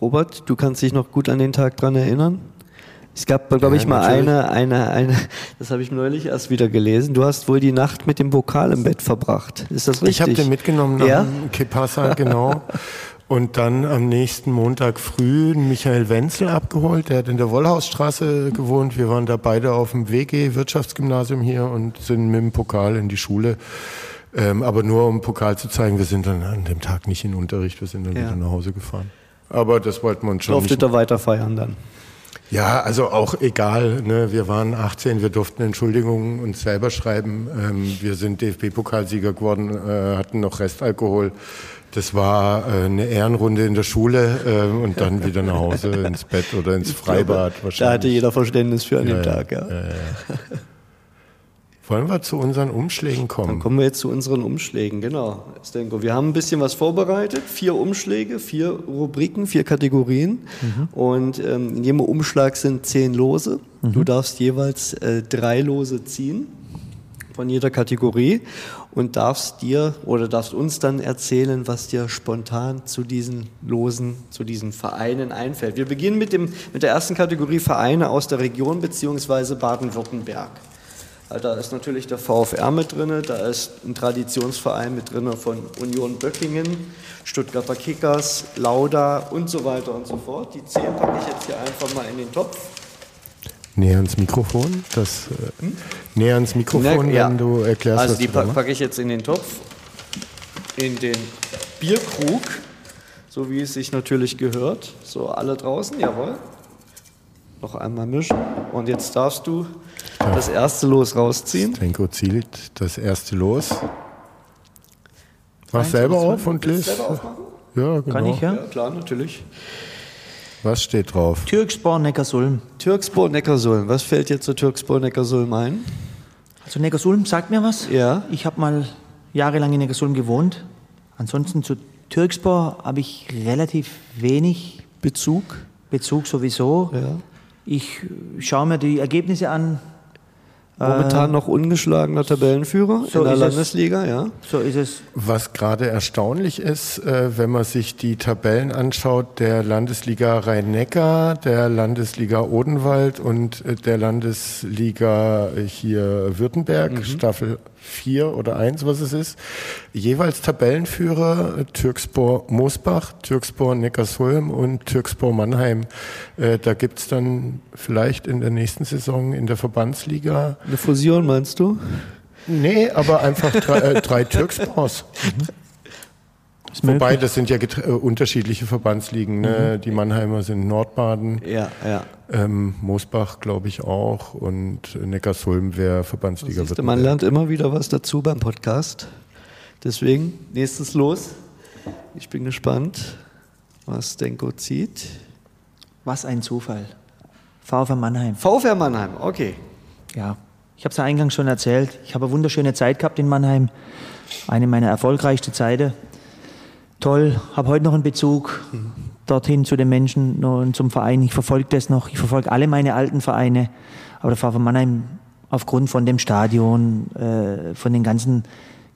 Robert, du kannst dich noch gut an den Tag dran erinnern? Es gab, glaube ich, mal eine, eine, eine, das habe ich neulich erst wieder gelesen. Du hast wohl die Nacht mit dem Pokal im Bett verbracht. Ist das richtig? Ich habe den mitgenommen nach ja? Kepassa, genau. Und dann am nächsten Montag früh Michael Wenzel abgeholt. Der hat in der Wollhausstraße gewohnt. Wir waren da beide auf dem WG Wirtschaftsgymnasium hier und sind mit dem Pokal in die Schule. Ähm, aber nur um Pokal zu zeigen, wir sind dann an dem Tag nicht in Unterricht, wir sind dann ja. wieder nach Hause gefahren. Aber das wollten wir uns schon. Durftet ihr weiter feiern dann? Ja, also auch egal. Ne? Wir waren 18, wir durften Entschuldigungen uns selber schreiben. Ähm, wir sind DFB-Pokalsieger geworden, äh, hatten noch Restalkohol. Das war äh, eine Ehrenrunde in der Schule äh, und dann wieder nach Hause ins Bett oder ins Freibad wahrscheinlich. Da hatte jeder Verständnis für an ja, dem Tag, ja. ja, ja wollen wir zu unseren Umschlägen kommen? Dann kommen wir jetzt zu unseren Umschlägen, genau. Stenko, wir haben ein bisschen was vorbereitet. Vier Umschläge, vier Rubriken, vier Kategorien. Mhm. Und ähm, in jedem Umschlag sind zehn Lose. Mhm. Du darfst jeweils äh, drei Lose ziehen von jeder Kategorie und darfst dir oder darfst uns dann erzählen, was dir spontan zu diesen Losen, zu diesen Vereinen einfällt. Wir beginnen mit, dem, mit der ersten Kategorie Vereine aus der Region bzw. Baden-Württemberg. Da ist natürlich der VfR mit drin, da ist ein Traditionsverein mit drin von Union Böckingen, Stuttgarter Kickers, Lauda und so weiter und so fort. Die zehn packe ich jetzt hier einfach mal in den Topf. Näher ans Mikrofon, das äh, hm? näher ans Mikrofon, ja. wenn du erklärst. Also die packe pack ich jetzt in den Topf, in den Bierkrug, so wie es sich natürlich gehört. So alle draußen, jawohl. Noch einmal mischen und jetzt darfst du das erste Los rausziehen. Stenko zielt das erste Los. Mach selber auf und liest. Ja, genau. Kann ich, ja? Ja, klar, natürlich. Was steht drauf? Türkspor Neckarsulm. Türkspor Neckarsulm. Was fällt dir zu Türkspor Neckarsulm ein? Also Neckarsulm sagt mir was. Ja. Ich habe mal jahrelang in Neckarsulm gewohnt. Ansonsten zu Türkspor habe ich relativ wenig Bezug. Bezug sowieso. Ja. Ich schaue mir die Ergebnisse an, Momentan noch ungeschlagener Tabellenführer so in der ist es. Landesliga, ja. So ist es. Was gerade erstaunlich ist, äh, wenn man sich die Tabellen anschaut, der Landesliga Rhein-Neckar, der Landesliga Odenwald und äh, der Landesliga hier Württemberg, Staffel 4 oder 1, was es ist, jeweils Tabellenführer Türkspor Moosbach, Türkspor Neckarsulm und Türkspor Mannheim. Äh, Da gibt's dann vielleicht in der nächsten Saison in der Verbandsliga, Eine Fusion meinst du? nee, aber einfach drei, äh, drei Türkspors. Ist Wobei, möglich. das sind ja äh, unterschiedliche Verbandsligen. Ne? Die Mannheimer sind Nordbaden, Ja, ja. ähm, Moosbach glaube ich auch und Neckarsulm wäre Verbandsliga Siehste, man lernt immer wieder was dazu beim Podcast. Deswegen, nächstes Los. Ich bin gespannt, was Denko zieht. Was ein Zufall. VfR Mannheim. VfR Mannheim, okay. Ja, ich habe es ja eingangs schon erzählt. Ich habe eine wunderschöne Zeit gehabt in Mannheim. Eine meiner erfolgreichsten Zeiten. Toll, habe heute noch einen Bezug dorthin zu den Menschen und zum Verein. Ich verfolge das noch. Ich verfolge alle meine alten Vereine. Aber der VfR Mannheim aufgrund von dem Stadion, äh, von den ganzen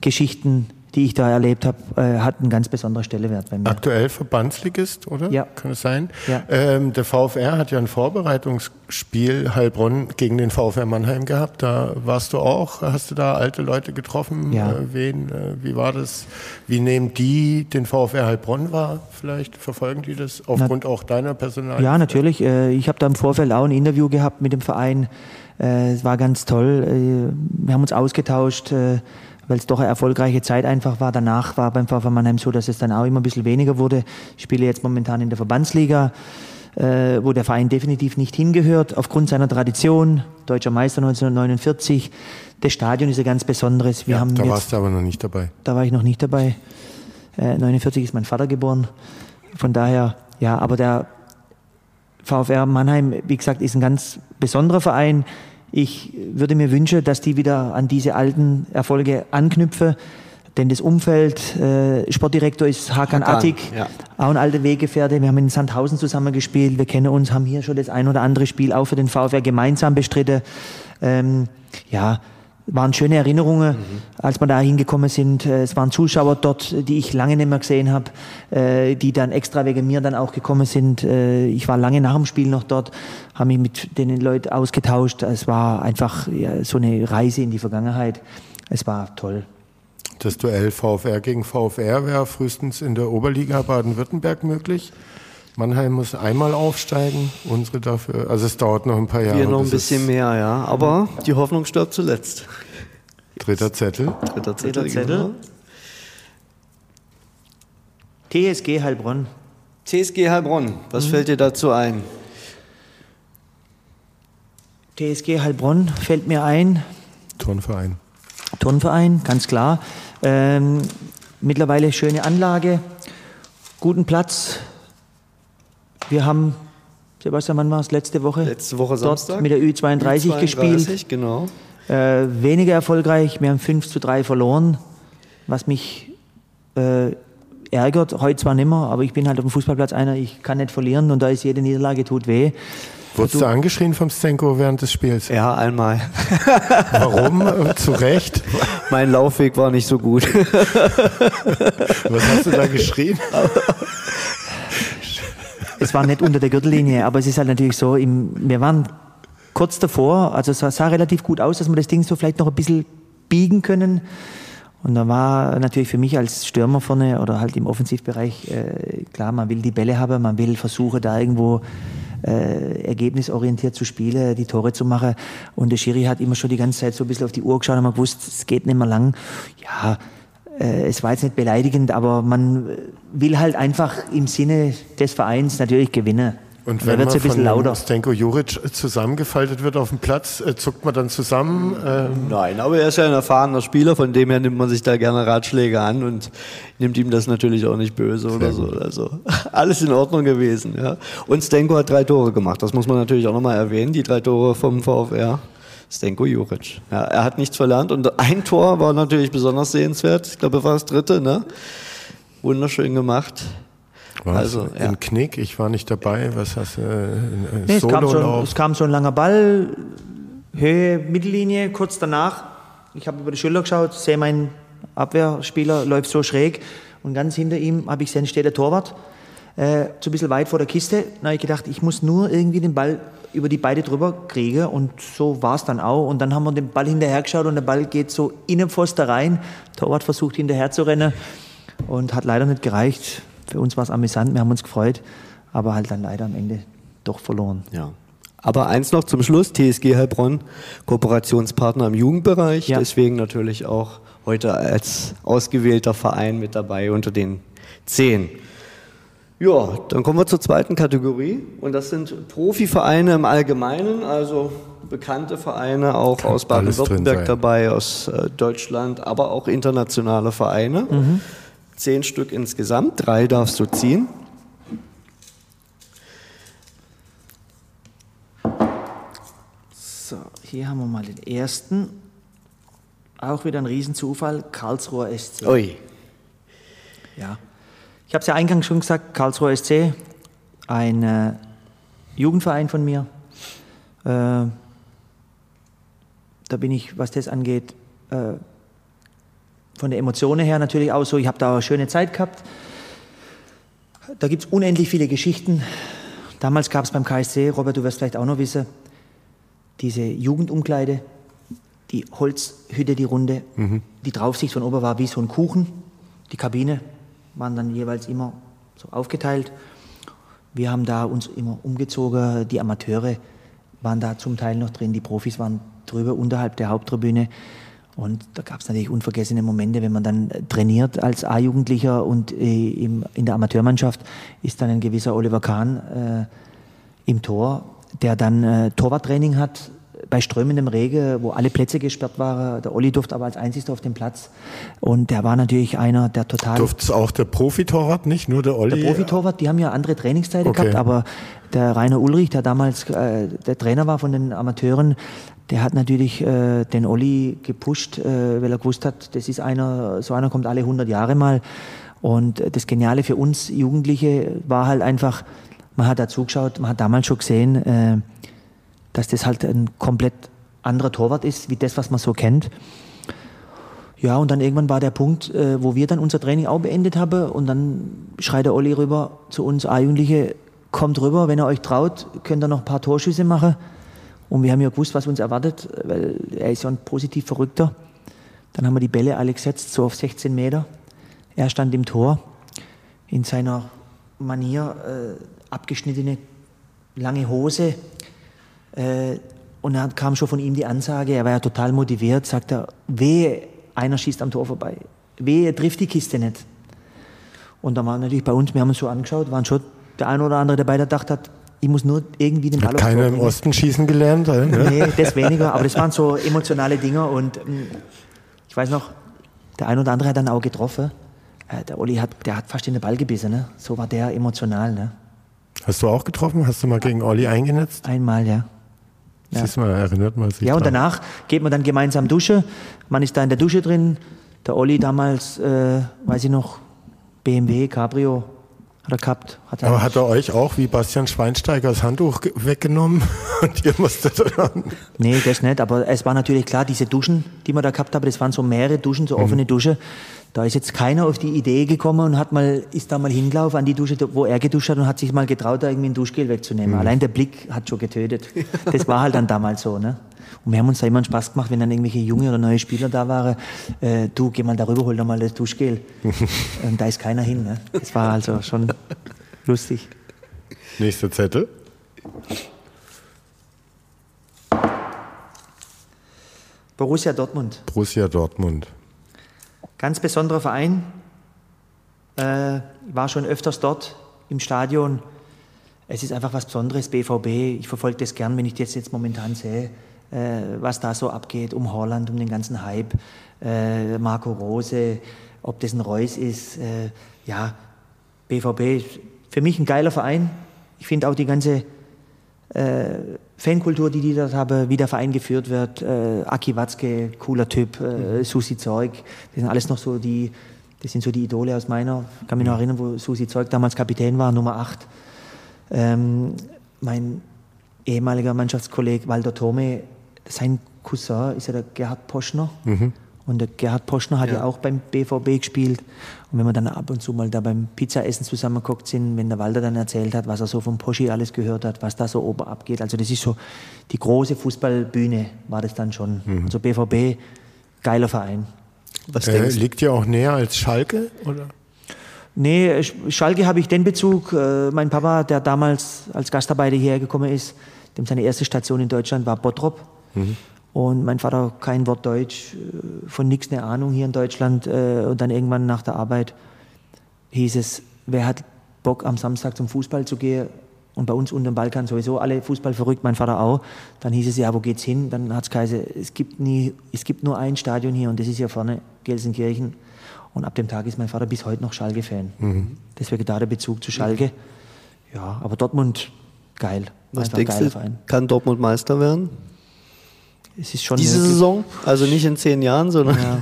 Geschichten, die ich da erlebt habe, äh, hat einen ganz besonderen Stellenwert bei mir. Aktuell Verbandsligist, oder? Ja. Kann es sein? Ja. Ähm, der VfR hat ja ein Vorbereitungsspiel Heilbronn gegen den VfR Mannheim gehabt. Da warst du auch. Hast du da alte Leute getroffen? Ja. Äh, wen? Äh, wie war das? Wie nehmen die den VfR Heilbronn wahr? Vielleicht verfolgen die das aufgrund auch deiner Personal? Ja, natürlich. Äh, Ich habe da im Vorfeld auch ein Interview gehabt mit dem Verein. Äh, Es war ganz toll. Äh, Wir haben uns ausgetauscht, weil es doch eine erfolgreiche Zeit einfach war. Danach war beim VfB Mannheim so, dass es dann auch immer ein bisschen weniger wurde. Ich spiele jetzt momentan in der Verbandsliga, äh, wo der Verein definitiv nicht hingehört, aufgrund seiner Tradition. Deutscher Meister 1949. Das Stadion ist ein ganz besonderes. Wir Ja, haben da jetzt warst du aber noch nicht dabei. da war ich noch nicht dabei. Äh, 49 ist mein Vater geboren. Von daher, ja, aber der VfR Mannheim, wie gesagt, ist ein ganz besonderer Verein. Ich würde mir wünschen, dass die wieder an diese alten Erfolge anknüpfen. Denn das Umfeld, äh, Sportdirektor ist Hakan, Hakan, Attik, ja. auch ein alter Weggefährte. Wir haben in Sandhausen zusammen gespielt. Wir kennen uns, haben hier schon das ein oder andere Spiel auch für den VfR gemeinsam bestritten. Ähm, ja, waren schöne Erinnerungen, als wir da hingekommen sind. Äh, Es waren Zuschauer dort, die ich lange nicht mehr gesehen habe, äh, die dann extra wegen mir dann auch gekommen sind. Äh, Ich war lange nach dem Spiel noch dort, habe mich mit den Leuten ausgetauscht. Es war einfach ja, so eine Reise in die Vergangenheit. Es war toll. Das Duell VfR gegen VfR wäre frühestens in der Oberliga Baden-Württemberg möglich. Mannheim muss einmal aufsteigen, unsere dafür. Also es dauert noch ein paar Jahre. Wir noch ein bis bisschen mehr, ja. Aber die Hoffnung stirbt zuletzt. Dritter Zettel. Dritter Zettel. Dritter Zettel. genau. TSG Heilbronn. TSG Heilbronn, was fällt dir dazu ein? TSG Heilbronn fällt mir ein. Turnverein. Turnverein, ganz klar. Ähm, mittlerweile schöne Anlage, guten Platz. Wir haben, Sebastian, wann war es? Letzte Woche? Letzte Woche dort Samstag. mit der Ü32, gespielt. Ü32, Genau. Äh, weniger erfolgreich. Wir haben 5 zu 3 verloren, was mich äh, ärgert. Heute zwar nicht mehr, aber ich bin halt auf dem Fußballplatz einer, ich kann nicht verlieren und da ist jede Niederlage tut weh. Wurdest du angeschrien vom Stenko während des Spiels? Ja, einmal. Warum? Äh, Zu Recht. mein Laufweg war nicht so gut. Was hast du da geschrien? Es war nicht unter der Gürtellinie, aber es ist halt natürlich so, im, wir waren kurz davor, also es sah, relativ gut aus, dass wir das Ding so vielleicht noch ein bisschen biegen können. Und da war natürlich für mich als Stürmer vorne oder halt im Offensivbereich äh, klar, man will die Bälle haben, man will versuchen, da irgendwo äh, ergebnisorientiert zu spielen, die Tore zu machen. Und der Schiri hat immer schon die ganze Zeit so ein bisschen auf die Uhr geschaut und man gewusst, es geht nicht mehr lang. Ja, es war jetzt nicht beleidigend, aber man will halt einfach im Sinne des Vereins natürlich gewinnen. Und wenn man es ein bisschen von lauter. Stenko Juric zusammengefaltet wird auf dem Platz, äh, zuckt man dann zusammen. Ähm, Nein, aber er ist ja ein erfahrener Spieler, von dem her nimmt man sich da gerne Ratschläge an und nimmt ihm das natürlich auch nicht böse oder so. Also alles in Ordnung gewesen. Ja. Und Stenko hat drei Tore gemacht, das muss man natürlich auch nochmal erwähnen, die drei Tore vom VfR. Stenko Juric. Ja, er hat nichts verlernt und ein Tor war natürlich besonders sehenswert. Ich glaube, er war das dritte, ne? Wunderschön gemacht. was? Also, ja. In Knick, ich war nicht dabei. Was hast du? Äh, Nee, es, kam so, ein- Sololauf? es kam so ein langer Ball Höhe, Mittellinie, kurz danach. Ich habe über die Schulter geschaut, sehe mein Abwehrspieler läuft so schräg und ganz hinter ihm habe ich gesehen, steht der Torwart, äh, so ein bisschen weit vor der Kiste. Da habe ich gedacht, ich muss nur irgendwie den Ball über die Beine drüber kriegen und so war es dann auch. Und dann haben wir den Ball hinterher geschaut und der Ball geht so in den Pfosten rein. Torwart versucht hinterher zu rennen und hat leider nicht gereicht. Für uns war es amüsant, wir haben uns gefreut, aber halt dann leider am Ende doch verloren. Ja. Aber eins noch zum Schluss, TSG Heilbronn, Kooperationspartner im Jugendbereich, Ja. deswegen natürlich auch heute als ausgewählter Verein mit dabei unter den zehn. Ja, dann kommen wir zur zweiten Kategorie und das sind Profivereine im Allgemeinen, also bekannte Vereine auch Kann aus Baden-Württemberg dabei, aus äh, Deutschland, aber auch internationale Vereine. Zehn Stück insgesamt, drei darfst du ziehen. So, hier haben wir mal den ersten. Auch wieder ein Riesenzufall, Karlsruher SC. Ui, Ja. Ich habe es ja eingangs schon gesagt, Karlsruher SC, ein äh, Jugendverein von mir. Äh, da bin ich, was das angeht, äh, von der Emotionen her natürlich auch so. Ich habe da eine schöne Zeit gehabt. Da gibt es unendlich viele Geschichten. Damals gab es beim KSC, Robert, du wirst vielleicht auch noch wissen, diese Jugendumkleide, die Holzhütte, die Runde, die Draufsicht von oben war wie so ein Kuchen. Die Kabine waren dann jeweils immer so aufgeteilt. Wir haben da uns immer umgezogen. Die Amateure waren da zum Teil noch drin, die Profis waren drüber unterhalb der Haupttribüne. Und da gab es natürlich unvergessene Momente, wenn man dann äh, trainiert als A-Jugendlicher und äh, im, in der Amateurmannschaft ist dann ein gewisser Oliver Kahn äh, im Tor, der dann äh, Torwarttraining hat bei strömendem Regen, wo alle Plätze gesperrt waren. Der Olli durfte aber als einzigster auf den Platz. Und der war natürlich einer, der total... Durfte es auch der Profitorwart, nicht nur der Olli? Der Profitorwart, die haben ja andere Trainingszeiten Okay. gehabt, aber der Rainer Ulrich, der damals äh, der Trainer war von den Amateuren, der hat natürlich äh, den Olli gepusht, äh, weil er gewusst hat, das ist einer, so einer kommt alle 100 Jahre mal. Und das Geniale für uns Jugendliche war halt einfach, man hat da zugeschaut, man hat damals schon gesehen, äh, dass das halt ein komplett anderer Torwart ist, wie das, was man so kennt. Ja, und dann irgendwann war der Punkt, äh, wo wir dann unser Training auch beendet haben und dann schreit der Olli rüber zu uns A-Jugendliche, kommt rüber, wenn ihr euch traut, könnt ihr noch ein paar Torschüsse machen. Und wir haben ja gewusst, was uns erwartet, weil er ist ja ein positiv Verrückter. Dann haben wir die Bälle alle gesetzt, so auf 16 Meter. Er stand im Tor, in seiner Manier, äh, abgeschnittene lange Hose. Äh, und dann kam schon von ihm die Ansage, er war ja total motiviert, sagt er, wehe, einer schießt am Tor vorbei. Wehe, trifft die Kiste nicht. Und da war natürlich bei uns, wir haben uns so angeschaut, waren schon der eine oder andere dabei, der gedacht hat, ich muss nur irgendwie den Ball Hat keiner im. Osten schießen gelernt? äh, Ne? Nee, das weniger, aber das waren so emotionale Dinger und ähm, ich weiß noch, der ein oder andere hat dann auch getroffen. Äh, der Olli hat, der hat fast in den Ball gebissen, ne? So war der emotional, ne? Hast du auch getroffen? Hast du mal gegen Olli eingenetzt? Einmal, ja. Ja. Siehst du mal, erinnert man sich Ja, und dran. danach geht man dann gemeinsam duschen. Man ist da in der Dusche drin. Der Olli damals, äh, weiß ich noch, BMW, Cabrio hat er gehabt. Hat er Aber hat er euch auch wie Bastian Schweinsteiger das Handtuch ge- weggenommen und ihr musstet dann... Nee, das nicht, aber es war natürlich klar, diese Duschen, die wir da gehabt haben, das waren so mehrere Duschen, so offene Duschen. Da ist jetzt keiner auf die Idee gekommen und hat mal, ist da mal hingelaufen an die Dusche, wo er geduscht hat und hat sich mal getraut, da irgendwie ein Duschgel wegzunehmen. Allein der Blick hat schon getötet. Das war halt dann damals so, ne? Und wir haben uns da immer einen Spaß gemacht, wenn dann irgendwelche junge oder neue Spieler da waren. Äh, du, geh mal darüber, hol doch mal das Duschgel. und da ist keiner hin, ne? Das war also schon lustig. Nächster Zettel. Borussia Dortmund. Borussia Dortmund. Ganz besonderer Verein. Äh, war schon öfters dort im Stadion. Es ist einfach was Besonderes, BVB. Ich verfolge das gern, wenn ich das jetzt momentan sehe, äh, was da so abgeht um Holland, um den ganzen Hype. Äh, Marco Rose, ob das ein Reus ist. Äh, ja, BVB für mich ein geiler Verein. Ich finde auch die ganze Fankultur, die die dort haben, wie der Verein geführt wird. Äh, Aki Watzke, cooler Typ, äh, Susi Zeug, das sind alles noch so die, das sind so die Idole aus meiner, ich kann mich noch erinnern, wo Susi Zeug damals Kapitän war, Nummer 8. Ähm, mein ehemaliger Mannschaftskollege Walter Thome, sein Cousin ist ja der Gerhard Poschner. Und der Gerhard Poschner hat ja. ja. auch beim BVB gespielt. Und wenn wir dann ab und zu mal da beim Pizzaessen zusammengeguckt sind, wenn der Walter dann erzählt hat, was er so vom Poschi alles gehört hat, was da so oben abgeht. Also das ist so die große Fußballbühne war das dann schon. Mhm. Also BVB, geiler Verein. Was äh, liegt ja auch näher als Schalke, oder? Nee, Schalke habe ich den Bezug. Äh, mein Papa, der damals als Gastarbeiter hierher gekommen ist, dem seine erste Station in Deutschland war Bottrop. Mhm. Und mein Vater kein Wort Deutsch, äh, von nichts eine Ahnung hier in Deutschland. Äh, und dann irgendwann nach der Arbeit hieß es, wer hat Bock am Samstag zum Fußball zu gehen? Und bei uns unten im Balkan sowieso alle Fußball verrückt, mein Vater auch. Dann hieß es, ja, wo geht's hin? Dann hat es geheißen, es gibt, nie, es gibt nur ein Stadion hier und das ist hier vorne, Gelsenkirchen. Und ab dem Tag ist mein Vater bis heute noch Schalke-Fan. Mhm. Deswegen da der Bezug zu Schalke. Ja, aber Dortmund, geil. Was denkst du, Verein. kann Dortmund Meister werden? Es ist schon Diese. Saison? Also nicht in zehn Jahren, sondern. Ja.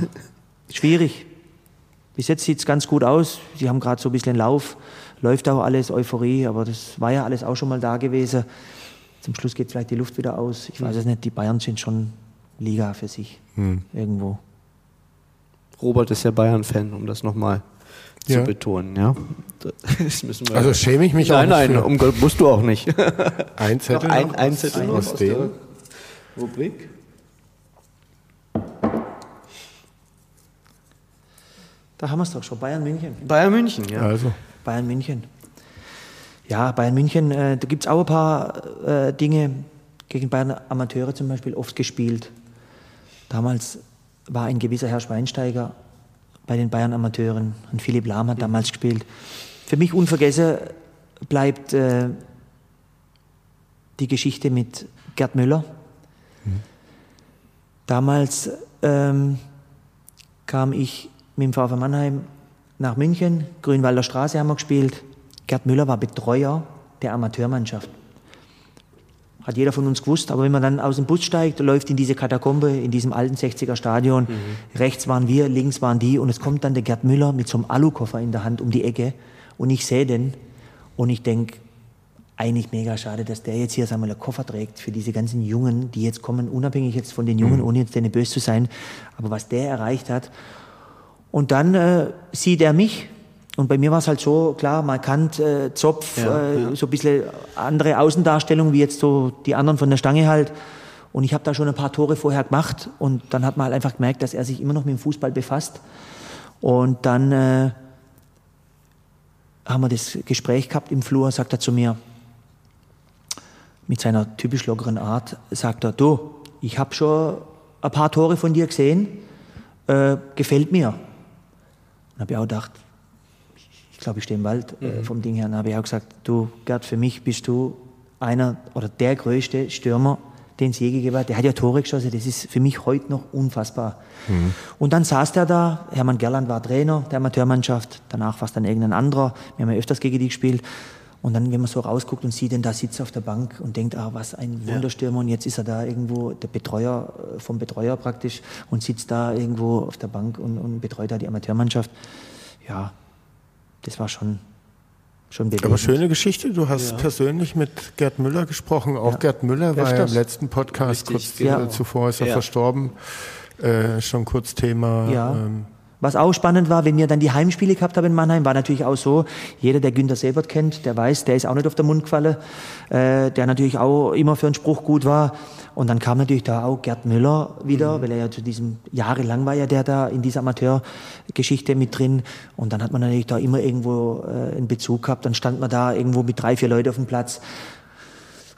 Schwierig. Bis jetzt sieht es ganz gut aus. Sie haben gerade so ein bisschen Lauf. Läuft auch alles, Euphorie, aber das war ja alles auch schon mal da gewesen. Zum Schluss geht vielleicht die Luft wieder aus. Ich weiß es nicht, die Bayern sind schon Liga für sich. Hm. Irgendwo. Robert ist ja Bayern-Fan, um das nochmal ja. zu betonen. Ja? also schäme ich mich nein, auch nicht. Nein, nein, um Gott, musst du auch nicht. ein Zettel? ein, ein Zettel aus, aus der Rubrik. Da haben wir es doch schon, Bayern München. Bayern München, ja. Also. Bayern München. Ja, Bayern München, äh, da gibt es auch ein paar äh, Dinge gegen Bayern Amateure zum Beispiel oft gespielt. Damals war ein gewisser Herr Schweinsteiger bei den Bayern Amateuren und Philipp Lahm hat damals gespielt. Für mich unvergessen bleibt äh, die Geschichte mit Gerd Müller. Mhm. Damals ähm, kam ich mit dem VfB Mannheim nach München, Grünwalder Straße haben wir gespielt. Gerd Müller war Betreuer der Amateurmannschaft. Hat jeder von uns gewusst, aber wenn man dann aus dem Bus steigt, läuft in diese Katakombe, in diesem alten 60er Stadion, mhm. rechts waren wir, links waren die und es kommt dann der Gerd Müller mit so einem Alukoffer in der Hand um die Ecke und ich sehe den und ich denke, eigentlich mega schade, dass der jetzt hier sagen wir, einen Koffer trägt für diese ganzen Jungen, die jetzt kommen, unabhängig jetzt von den Jungen, mhm. ohne jetzt denen böse zu sein, aber was der erreicht hat und dann äh, sieht er mich. Und bei mir war es halt so, klar, markant, äh, Zopf, ja, äh, ja. so ein bisschen andere Außendarstellung, wie jetzt so die anderen von der Stange halt. Und ich habe da schon ein paar Tore vorher gemacht. Und dann hat man halt einfach gemerkt, dass er sich immer noch mit dem Fußball befasst. Und dann äh, haben wir das Gespräch gehabt im Flur, sagt er zu mir, mit seiner typisch lockeren Art, sagt er, du, ich habe schon ein paar Tore von dir gesehen, äh, gefällt mir. Dann habe ich auch gedacht, ich glaube, ich stehe im Wald äh, mhm. vom Ding her. Dann habe ich auch gesagt, du Gerd, für mich bist du einer oder der größte Stürmer, den es je gegeben hat. Der hat ja Tore geschossen, das ist für mich heute noch unfassbar. Mhm. Und dann saß der da, Hermann Gerland war Trainer der Amateurmannschaft, danach war es dann irgendein anderer, wir haben ja öfters gegen die gespielt. Und dann, wenn man so rausguckt und sieht den da sitzt auf der Bank und denkt, ah, was ein Wunderstürmer und jetzt ist er da irgendwo, der Betreuer äh, vom Betreuer praktisch und sitzt da irgendwo auf der Bank und, und betreut da die Amateurmannschaft. Ja, das war schon, schon bewegend. Aber schöne Geschichte. Du hast ja. persönlich mit Gerd Müller gesprochen. Auch ja. Gerd Müller war ja im letzten Podcast Richtig, kurz ja. zuvor ist er verstorben. Äh, schon kurz Thema. Ja. Ähm, was auch spannend war, wenn wir dann die Heimspiele gehabt haben in Mannheim, war natürlich auch so, jeder, der Günter Sebert kennt, der weiß, der ist auch nicht auf der Mundqualle, äh, der natürlich auch immer für einen Spruch gut war. Und dann kam natürlich da auch Gerd Müller wieder, mhm. weil er ja zu diesem, jahrelang war ja der da in dieser Amateurgeschichte mit drin. Und dann hat man natürlich da immer irgendwo äh, einen Bezug gehabt. Dann stand man da irgendwo mit drei, vier Leuten auf dem Platz.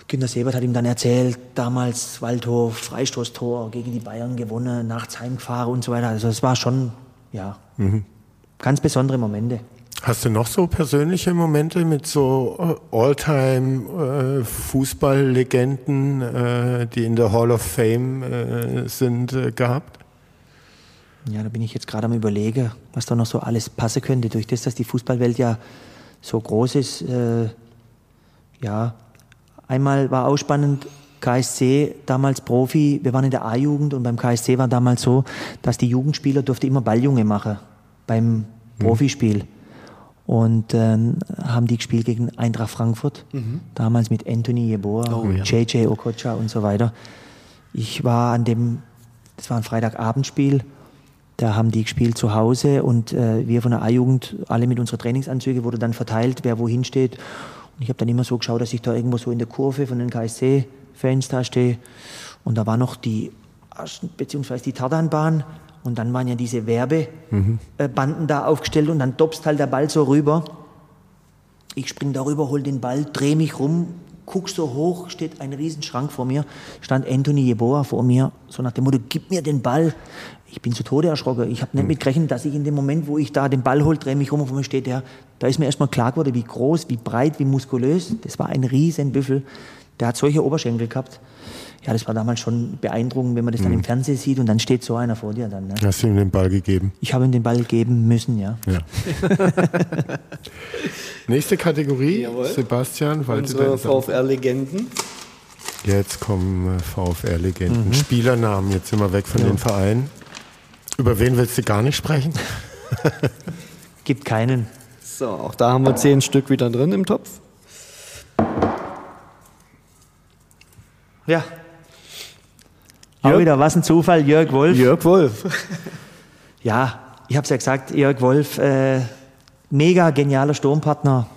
Günter Sebert hat ihm dann erzählt, damals Waldhof, Freistoßtor gegen die Bayern gewonnen, nachts heimgefahren und so weiter. Also es war schon ja, mhm. ganz besondere Momente. Hast du noch so persönliche Momente mit so äh, All-Time-Fußballlegenden, äh, die in der Hall of Fame äh, sind, gehabt? Ja, da bin ich jetzt gerade am Überlegen, was da noch so alles passen könnte. Durch das, dass die Fußballwelt ja so groß ist, äh, ja, einmal war auch spannend, KSC damals Profi, wir waren in der A-Jugend und beim KSC war damals so, dass die Jugendspieler durfte immer Balljunge machen beim mhm. Profispiel. Und dann äh, haben die gespielt gegen Eintracht Frankfurt, mhm. damals mit Anthony Jeboa, oh, ja. JJ Okocha und so weiter. Ich war an dem, das war ein Freitagabendspiel, da haben die gespielt zu Hause und äh, wir von der A-Jugend, alle mit unseren Trainingsanzügen, wurde dann verteilt, wer wohin steht. Und ich habe dann immer so geschaut, dass ich da irgendwo so in der Kurve von den KSC-Fans da stehe. Und da war noch die, beziehungsweise die Tardanbahn. Und dann waren ja diese Werbebanden mhm. da aufgestellt und dann dopst halt der Ball so rüber. Ich spring darüber, hol den Ball, drehe mich rum, guck so hoch, steht ein Riesenschrank vor mir, stand Anthony Jeboa vor mir, so nach dem Motto, gib mir den Ball. Ich bin zu Tode erschrocken. Ich habe nicht hm. mit gerechnet, dass ich in dem Moment, wo ich da den Ball hol, drehe mich rum und vor mir steht der, da ist mir erstmal klar geworden, wie groß, wie breit, wie muskulös. Das war ein Riesenbüffel. Der hat solche Oberschenkel gehabt. Ja, das war damals schon beeindruckend, wenn man das dann mhm. im Fernsehen sieht und dann steht so einer vor dir dann. Ne? Hast du ihm den Ball gegeben? Ich habe ihm den Ball geben müssen, ja. ja. Nächste Kategorie, Jawohl. Sebastian. Unsere VfR-Legenden. Jetzt kommen äh, VfR-Legenden. Mhm. Spielernamen, jetzt sind wir weg von ja. den Vereinen. Über wen willst du gar nicht sprechen? Gibt keinen. So, auch da haben wir zehn Stück wieder drin im Topf. Ja, Jörg, Auch wieder, was ein Zufall, Jörg Wolf. Jörg Wolf. ja, ich habe es ja gesagt, Jörg Wolf, äh, mega genialer Sturmpartner.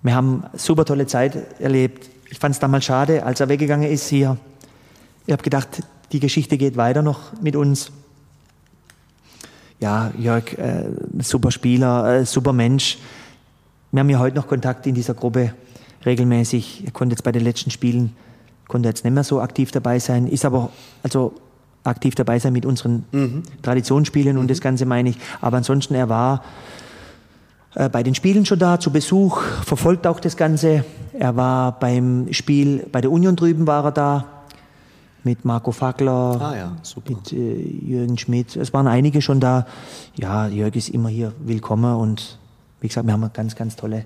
Wir haben super tolle Zeit erlebt. Ich fand es damals schade, als er weggegangen ist hier. Ich habe gedacht, die Geschichte geht weiter noch mit uns. Ja, Jörg, äh, super Spieler, äh, super Mensch. Wir haben ja heute noch Kontakt in dieser Gruppe regelmäßig. Er konnte jetzt bei den letzten Spielen konnte jetzt nicht mehr so aktiv dabei sein, ist aber also aktiv dabei sein mit unseren mhm. Traditionsspielen mhm. und das Ganze meine ich. Aber ansonsten, er war äh, bei den Spielen schon da, zu Besuch, verfolgt auch das Ganze. Er war beim Spiel bei der Union drüben war er da, mit Marco Fackler, ah, ja, mit äh, Jürgen Schmidt. Es waren einige schon da. Ja, Jörg ist immer hier willkommen und wie gesagt, wir haben eine ganz, ganz tolle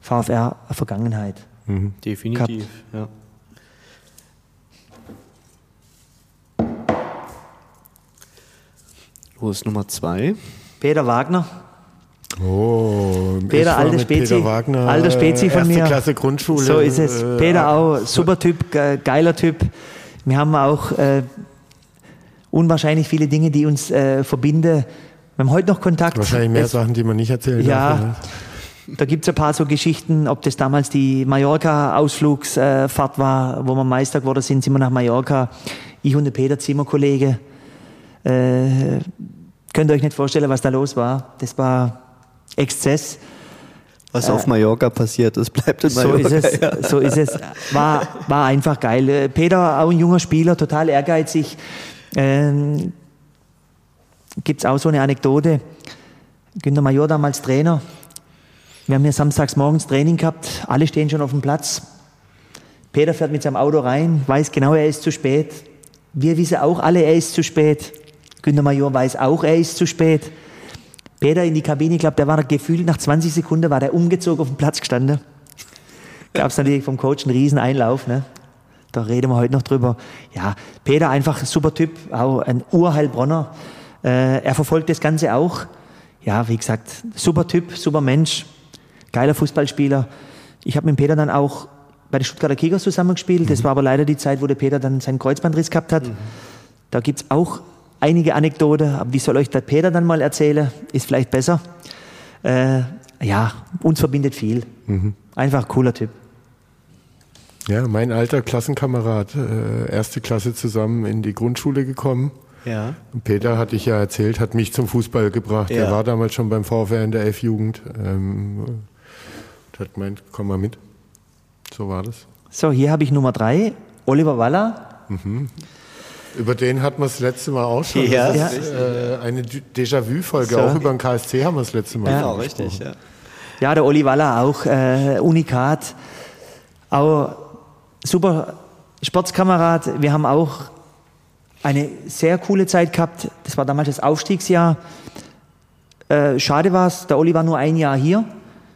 VfR-Vergangenheit. Mhm. Definitiv, gehabt. ja. Wo ist Nummer zwei? Peter Wagner. Oh, Peter, alter Spezi. Peter Wagner, alter Spezi von erste mir. Klasse Grundschule. So ist es. Äh, Peter auch, super Typ, geiler Typ. Wir haben auch äh, unwahrscheinlich viele Dinge, die uns äh, verbinden. Wir haben heute noch Kontakt. Wahrscheinlich mehr es, Sachen, die man nicht erzählen ja, darf. Ja, da gibt es ein paar so Geschichten, ob das damals die Mallorca-Ausflugsfahrt war, wo wir Meister geworden sind, sind wir nach Mallorca. Ich und der Peter Zimmerkollege äh, könnt ihr euch nicht vorstellen, was da los war. Das war Exzess. Was auf äh, Mallorca passiert ist, bleibt in Mallorca. So ist es. Ja. So ist es. War, war einfach geil. Äh, Peter, auch ein junger Spieler, total ehrgeizig. Ähm, Gibt es auch so eine Anekdote. Günter Major damals Trainer. Wir haben hier samstags morgens Training gehabt. Alle stehen schon auf dem Platz. Peter fährt mit seinem Auto rein, weiß genau, er ist zu spät. Wir wissen auch alle, er ist zu spät. Günter Major weiß auch, er ist zu spät. Peter in die Kabine, ich glaube, der war gefühlt nach 20 Sekunden war der umgezogen auf dem Platz gestanden. Gab es natürlich vom Coach einen riesen Einlauf. Ne? Da reden wir heute noch drüber. Ja, Peter einfach ein super Typ, auch ein Urheilbronner. Äh, er verfolgt das Ganze auch. Ja, wie gesagt, super Typ, super Mensch, geiler Fußballspieler. Ich habe mit Peter dann auch bei den Stuttgarter Kickers zusammengespielt. Das mhm. war aber leider die Zeit, wo der Peter dann seinen Kreuzbandriss gehabt hat. Mhm. Da gibt es auch einige Anekdoten, aber wie soll euch der Peter dann mal erzählen? Ist vielleicht besser. Äh, ja, uns verbindet viel. Mhm. Einfach cooler Typ. Ja, mein alter Klassenkamerad, äh, erste Klasse zusammen in die Grundschule gekommen. Ja. Peter, hatte ich ja erzählt, hat mich zum Fußball gebracht. Ja. Er war damals schon beim VfR in der F-Jugend. Ähm, hat gemeint, komm mal mit. So war das. So, hier habe ich Nummer drei, Oliver Waller. Mhm. Über den hatten wir das letzte Mal auch schon. Ja, das ist, äh, eine Déjà-vu-Folge. So. Auch über den KSC haben wir das letzte Mal. Ja, genau, richtig. Ja. ja, der Oli Waller auch äh, Unikat. Auch super Sportskamerad. Wir haben auch eine sehr coole Zeit gehabt. Das war damals das Aufstiegsjahr. Äh, schade war es, der Oli war nur ein Jahr hier,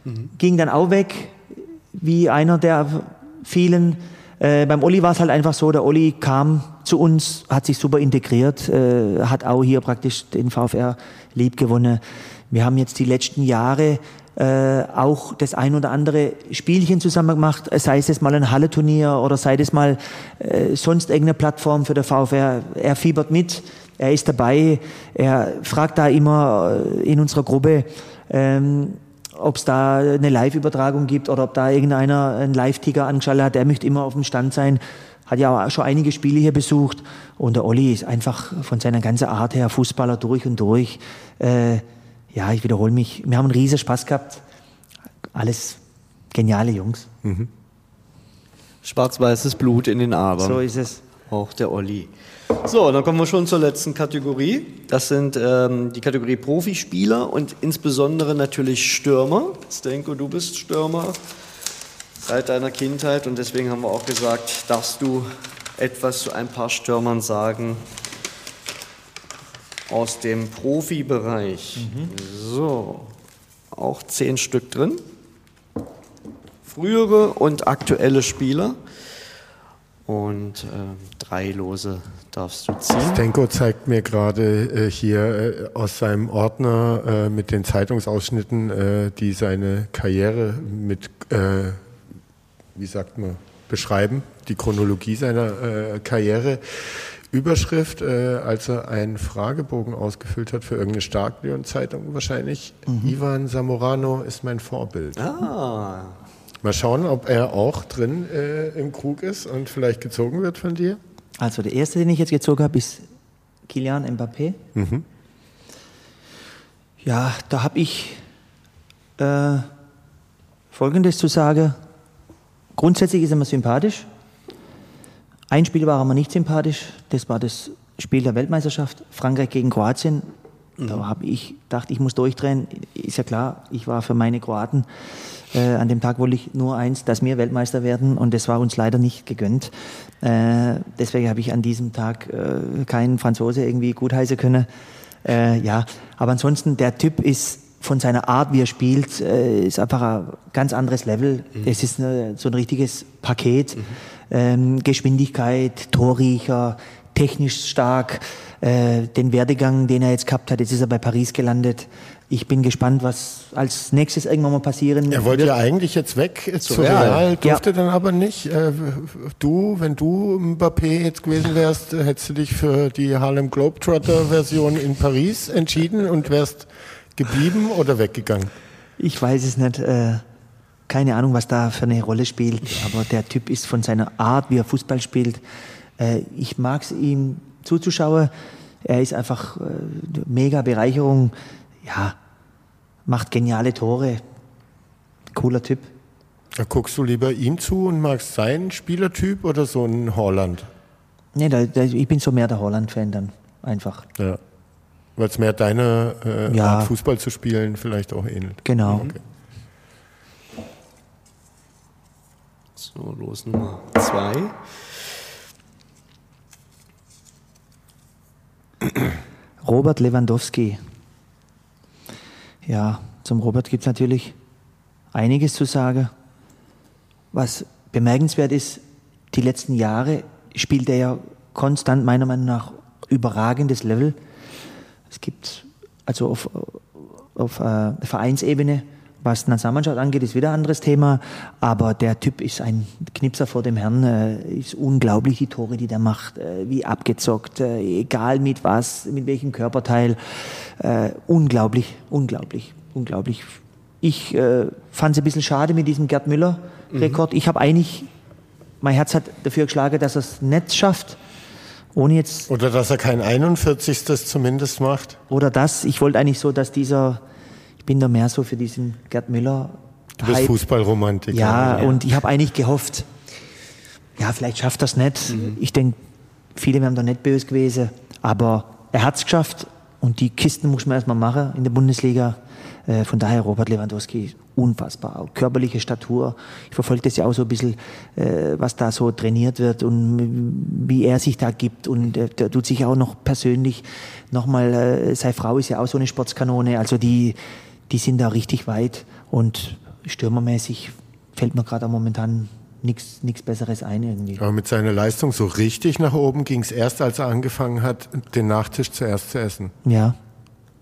mhm. ging dann auch weg, wie einer der vielen. Äh, beim Olli war es halt einfach so, der Olli kam zu uns, hat sich super integriert, äh, hat auch hier praktisch den VfR lieb gewonnen. Wir haben jetzt die letzten Jahre äh, auch das ein oder andere Spielchen zusammen gemacht, sei es mal ein Halleturnier oder sei es mal äh, sonst irgendeine Plattform für der VfR. Er fiebert mit, er ist dabei, er fragt da immer äh, in unserer Gruppe, ähm, ob es da eine Live-Übertragung gibt oder ob da irgendeiner einen Live-Ticker angeschaltet hat. Der möchte immer auf dem Stand sein. Hat ja auch schon einige Spiele hier besucht. Und der Olli ist einfach von seiner ganzen Art her Fußballer durch und durch. Äh, ja, ich wiederhole mich. Wir haben einen riesen Spaß gehabt. Alles geniale Jungs. Mhm. Schwarz-weißes Blut in den Adern. So ist es. Auch der Olli. So, dann kommen wir schon zur letzten Kategorie. Das sind ähm, die Kategorie Profispieler und insbesondere natürlich Stürmer. Stenko, du bist Stürmer seit deiner Kindheit und deswegen haben wir auch gesagt, darfst du etwas zu ein paar Stürmern sagen aus dem Profibereich. Mhm. So, auch zehn Stück drin. Frühere und aktuelle Spieler. Und äh, drei Lose darfst du ziehen. Stenko zeigt mir gerade äh, hier äh, aus seinem Ordner äh, mit den Zeitungsausschnitten, äh, die seine Karriere mit, äh, wie sagt man, beschreiben, die Chronologie seiner Karriere. Überschrift, als er einen Fragebogen ausgefüllt hat für irgendeine Starkleon-Zeitung wahrscheinlich. Mhm. Ivan Zamorano ist mein Vorbild. Ah, Mal schauen, ob er auch drin äh, im Krug ist und vielleicht gezogen wird von dir. Also der erste, den ich jetzt gezogen habe, ist Kilian Mbappé. Mhm. Ja, da habe ich äh, Folgendes zu sagen. Grundsätzlich ist er mir sympathisch. Ein Spiel war er mir nicht sympathisch. Das war das Spiel der Weltmeisterschaft, Frankreich gegen Kroatien. Da mhm. habe ich gedacht, ich muss durchdrehen. Ist ja klar, ich war für meine Kroaten äh, an dem Tag wollte ich nur eins, dass wir Weltmeister werden und das war uns leider nicht gegönnt. Äh, deswegen habe ich an diesem Tag äh, keinen Franzose irgendwie gutheißen können. Äh, ja, aber ansonsten der Typ ist von seiner Art, wie er spielt, äh, ist einfach ein ganz anderes Level. Mhm. Es ist eine, so ein richtiges Paket. Mhm. Ähm, Geschwindigkeit, Torriecher, technisch stark, äh, den Werdegang, den er jetzt gehabt hat. Jetzt ist er bei Paris gelandet ich bin gespannt, was als nächstes irgendwann mal passieren Er wollte wird. ja eigentlich jetzt weg zu Real, durfte ja. dann aber nicht. Äh, du, wenn du Mbappé jetzt gewesen wärst, hättest du dich für die Harlem Globetrotter-Version in Paris entschieden und wärst geblieben oder weggegangen? Ich weiß es nicht. Äh, keine Ahnung, was da für eine Rolle spielt. Aber der Typ ist von seiner Art, wie er Fußball spielt. Äh, ich mag es ihm zuzuschauen. Er ist einfach mega Bereicherung ja, macht geniale Tore. Cooler Typ. Da guckst du lieber ihm zu und magst seinen Spielertyp oder so einen Holland? Nee, da, da, ich bin so mehr der Holland-Fan dann. Einfach. Ja. Weil es mehr deine äh, ja. Art, Fußball zu spielen, vielleicht auch ähnelt. Genau. Okay. So, los Nummer zwei. Robert Lewandowski. Ja, zum Robert gibt es natürlich einiges zu sagen. Was bemerkenswert ist, die letzten Jahre spielt er ja konstant meiner Meinung nach überragendes Level. Es gibt also auf, auf äh, Vereinsebene, was Nationalmannschaft angeht, ist wieder ein anderes Thema. Aber der Typ ist ein Knipser vor dem Herrn. Äh, ist unglaublich, die Tore, die der macht. Äh, wie abgezockt, äh, egal mit was, mit welchem Körperteil. Unglaublich, unglaublich, unglaublich. Ich fand es ein bisschen schade mit diesem Gerd Müller-Rekord. Mhm. Ich habe eigentlich, mein Herz hat dafür geschlagen, dass er es nicht schafft. Ohne jetzt. Oder dass er kein 41. zumindest macht. Oder das. Ich wollte eigentlich so, dass dieser, bin da mehr so für diesen Gerd Müller. Du bist Fußballromantiker. Ja, ja, und ich habe eigentlich gehofft, ja, vielleicht schafft er es nicht. Mhm. Ich denke, viele wären da nicht böse gewesen. Aber er hat es geschafft und die Kisten muss man erstmal machen in der Bundesliga. Äh, von daher Robert Lewandowski unfassbar. Auch körperliche Statur. Ich verfolge das ja auch so ein bisschen, äh, was da so trainiert wird und wie er sich da gibt. Und äh, der tut sich auch noch persönlich nochmal, seine Frau ist ja auch so eine Sportskanone. Also die, die sind da richtig weit. Und stürmermäßig fällt mir gerade momentan nichts Besseres ein irgendwie. Aber mit seiner Leistung so richtig nach oben ging es erst, als er angefangen hat, den Nachtisch zuerst zu essen. Ja.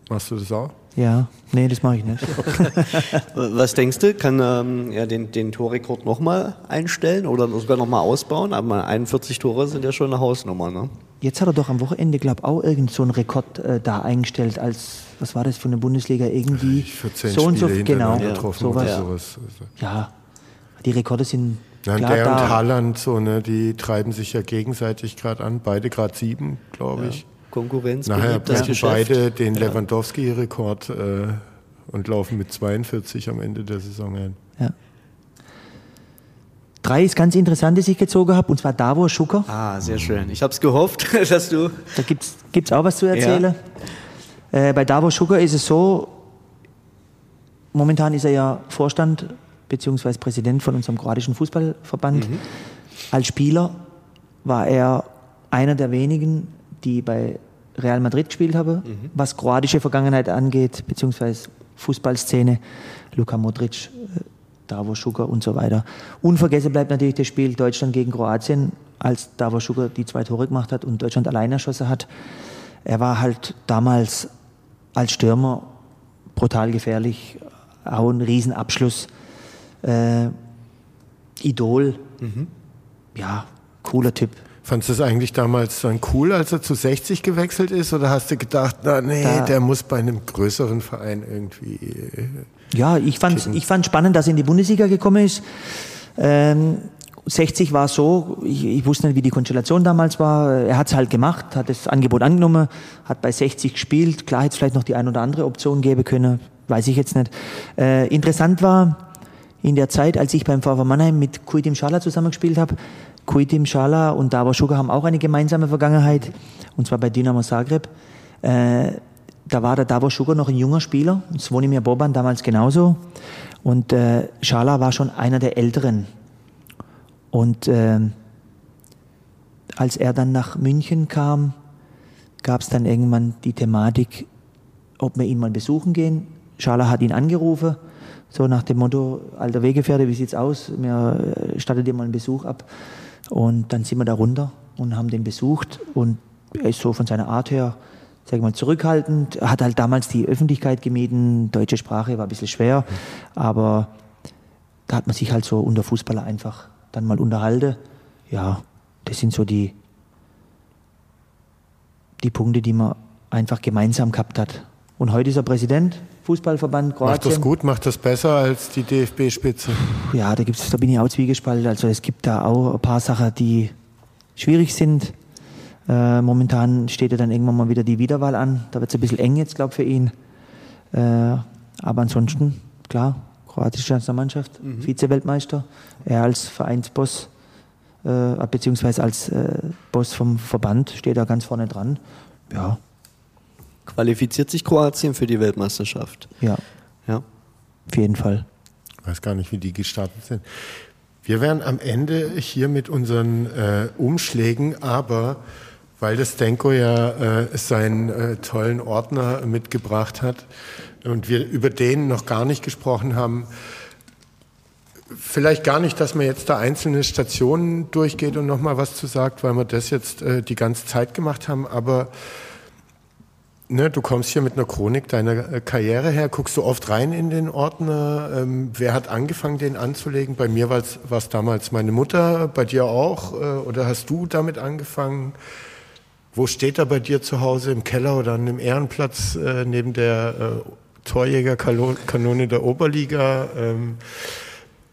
Machst du das auch? Ja, nee, das mache ich nicht. Was denkst du, kann ähm, er den, den Torrekord nochmal einstellen oder sogar nochmal ausbauen? Aber 41 Tore sind ja schon eine Hausnummer, ne? Jetzt hat er doch am Wochenende, glaube ich, auch irgend so einen Rekord äh, da eingestellt als, was war das von der Bundesliga, irgendwie 14 so und so, Spiele genau, getroffen sowas. oder Ja. sowas. Also. die Rekorde sind Ja, klar der da. und Haaland, so, ne, die treiben sich ja gegenseitig gerade an. Beide gerade sieben, glaube ich. Konkurrenz, Nachher brechen Geschäft. beide den Lewandowski-Rekord äh, und laufen mit 42 am Ende der Saison ein. Ja. Drei ist ganz interessant, das ich gezogen habe, und zwar Davor Schucker. Ah, sehr schön. Ich habe es gehofft, dass du... Da gibt es auch was zu erzählen. Äh, bei Davos Sugar ist es so, momentan ist er ja Vorstand bzw. Präsident von unserem kroatischen Fußballverband. Als Spieler war er einer der wenigen, die bei Real Madrid gespielt haben, was kroatische Vergangenheit angeht, beziehungsweise Fußballszene, Luka Modric, äh, Davos Sugar und so weiter. Unvergessen bleibt natürlich das Spiel Deutschland gegen Kroatien, als Davos Sugar die zwei Tore gemacht hat und Deutschland allein erschossen hat. Er war halt damals als Stürmer brutal gefährlich, auch ein Riesenabschluss. Äh, Idol. Ja, cooler Typ. Fandest du es eigentlich damals dann cool, als er zu 60 gewechselt ist? Oder hast du gedacht, na nee, Da- der muss bei einem größeren Verein irgendwie. äh, Ja, ich fand ich fand spannend, dass er in die Bundesliga gekommen ist. Ähm, 60 war so, ich, ich wusste nicht, wie die Konstellation damals war. Er hat es halt gemacht, hat das Angebot angenommen, hat bei 60 gespielt. Klar hätte es vielleicht noch die ein oder andere Option geben können, weiß ich jetzt nicht. Äh, interessant war, in der Zeit, als ich beim VV Mannheim mit Kuitim Schala zusammengespielt habe, Kuitim Schala und Davor Sugar haben auch eine gemeinsame Vergangenheit, und zwar bei Dynamo Zagreb. Äh, da war der Davor Sugar noch ein junger Spieler, Svonimir Boban damals genauso. Und äh, Schala war schon einer der Älteren. Und äh, als er dann nach München kam, gab es dann irgendwann die Thematik, ob wir ihn mal besuchen gehen. Schala hat ihn angerufen, so nach dem Motto, alter Wegefährte, wie sieht's aus? Mir äh, stattet dir mal einen Besuch ab. Und dann sind wir da runter und haben den besucht. Und er ist so von seiner Art her, sag ich mal, zurückhaltend. Er hat halt damals die Öffentlichkeit gemieden. Deutsche Sprache war ein bisschen schwer. Aber da hat man sich halt so unter Fußballer einfach dann mal unterhalten. Ja, das sind so die, die Punkte, die man einfach gemeinsam gehabt hat. Und heute ist er Präsident, Fußballverband Kroatien. Macht das gut, macht das besser als die DFB-Spitze? Ja, da, gibt's, da bin ich auch zwiegespalten. Also es gibt da auch ein paar Sachen, die schwierig sind. Äh, momentan steht ja dann irgendwann mal wieder die Wiederwahl an. Da wird es ein bisschen eng jetzt, glaube ich, für ihn. Äh, aber ansonsten, klar, kroatische Nationalmannschaft, Vize-Weltmeister. Er als Vereinsboss, äh, beziehungsweise als äh, Boss vom Verband, steht da ganz vorne dran. Ja, Qualifiziert sich Kroatien für die Weltmeisterschaft? ja, Ja. auf jeden Fall. Ich weiß gar nicht, wie die gestartet sind. Wir wären am Ende hier mit unseren äh, Umschlägen, aber weil das Denko ja äh, seinen äh, tollen Ordner mitgebracht hat und wir über den noch gar nicht gesprochen haben, vielleicht gar nicht, dass man jetzt da einzelne Stationen durchgeht und nochmal was zu sagt, weil wir das jetzt äh, die ganze Zeit gemacht haben, aber Ne, du kommst hier mit einer Chronik deiner äh, Karriere her, guckst du oft rein in den Ordner. Ähm, wer hat angefangen, den anzulegen? Bei mir war es damals meine Mutter, bei dir auch? Äh, oder hast du damit angefangen? Wo steht er bei dir zu Hause? Im Keller oder an dem Ehrenplatz äh, neben der äh, Torjägerkanone der Oberliga? Ähm,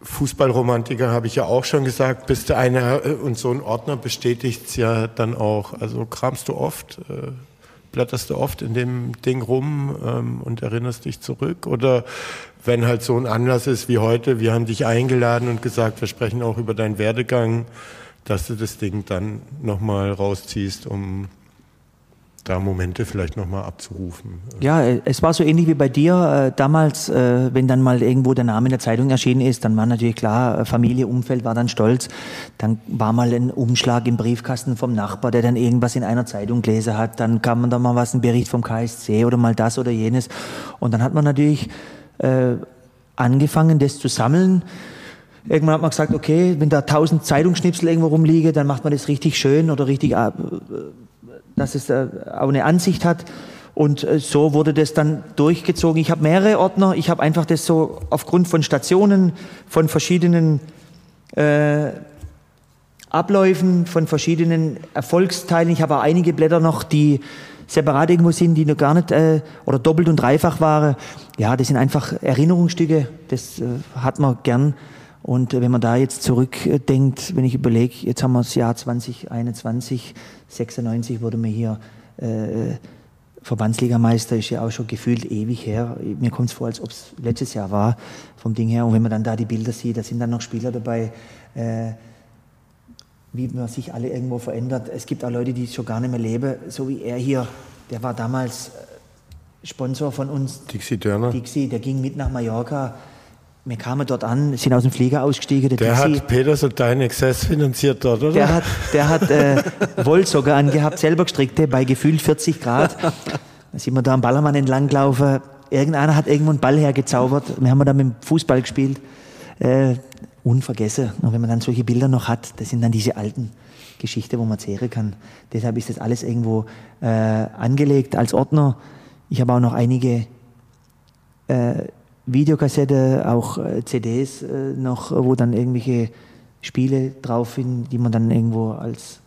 Fußballromantiker habe ich ja auch schon gesagt, bist du einer äh, und so ein Ordner bestätigt ja dann auch. Also kramst du oft? Äh, blätterst du oft in dem Ding rum ähm, und erinnerst dich zurück? Oder wenn halt so ein Anlass ist wie heute, wir haben dich eingeladen und gesagt, wir sprechen auch über deinen Werdegang, dass du das Ding dann nochmal rausziehst, um da Momente vielleicht nochmal abzurufen. Ja, äh, es war so ähnlich wie bei dir. Äh, damals, äh, wenn dann mal irgendwo der Name in der Zeitung erschienen ist, dann war natürlich klar, Familie, Umfeld war dann stolz. Dann war mal ein Umschlag im Briefkasten vom Nachbar, der dann irgendwas in einer Zeitung gelesen hat. Dann kam man da mal was, ein Bericht vom KSC oder mal das oder jenes. Und dann hat man natürlich angefangen, das zu sammeln. Irgendwann hat man gesagt, okay, wenn da tausend Zeitungsschnipsel irgendwo rumliegen, dann macht man das richtig schön oder richtig, äh, dass es äh, auch eine Ansicht hat. und äh, so wurde das dann durchgezogen. Ich habe mehrere Ordner. Ich habe einfach das so aufgrund von Stationen, von verschiedenen äh, Abläufen, von verschiedenen Erfolgsteilen. Ich habe auch einige Blätter noch, die separat irgendwo sind, die noch gar nicht äh, oder doppelt und dreifach waren. Ja, das sind einfach Erinnerungsstücke. Das äh, hat man gern. Und äh, wenn man da jetzt zurückdenkt, wenn ich überlege, jetzt haben wir das Jahr 2021, 96 wurde mir hier äh, Verbandsligameister ist ja auch schon gefühlt ewig her. Mir kommt es vor, als ob es letztes Jahr war, vom Ding her. Und wenn man dann da die Bilder sieht, da sind dann noch Spieler dabei, äh, wie man sich alle irgendwo verändert. Es gibt auch Leute, die schon gar nicht mehr leben, so wie er hier. Der war damals äh, Sponsor von uns. Dixie Dörner. Dixie, der ging mit nach Mallorca. Wir kamen dort an, sind aus dem Flieger ausgestiegen. Der, der hat Peters und dein Exzess finanziert dort, oder? Der hat, der hat äh, Wollsocker angehabt, selber gestrickte, bei gefühlt 40 Grad. Da sind wir da am Ballermann entlanglaufen. Irgendeiner hat irgendwo einen Ball hergezaubert. Wir haben da mit dem Fußball gespielt. Äh, unvergessen. Und wenn man dann solche Bilder noch hat, das sind dann diese alten Geschichten, wo man zehren kann. Deshalb ist das alles irgendwo äh, angelegt als Ordner. Ich habe auch noch einige äh, Videokassette, auch äh, CDs äh, noch, wo dann irgendwelche Spiele drauf sind, die man dann irgendwo als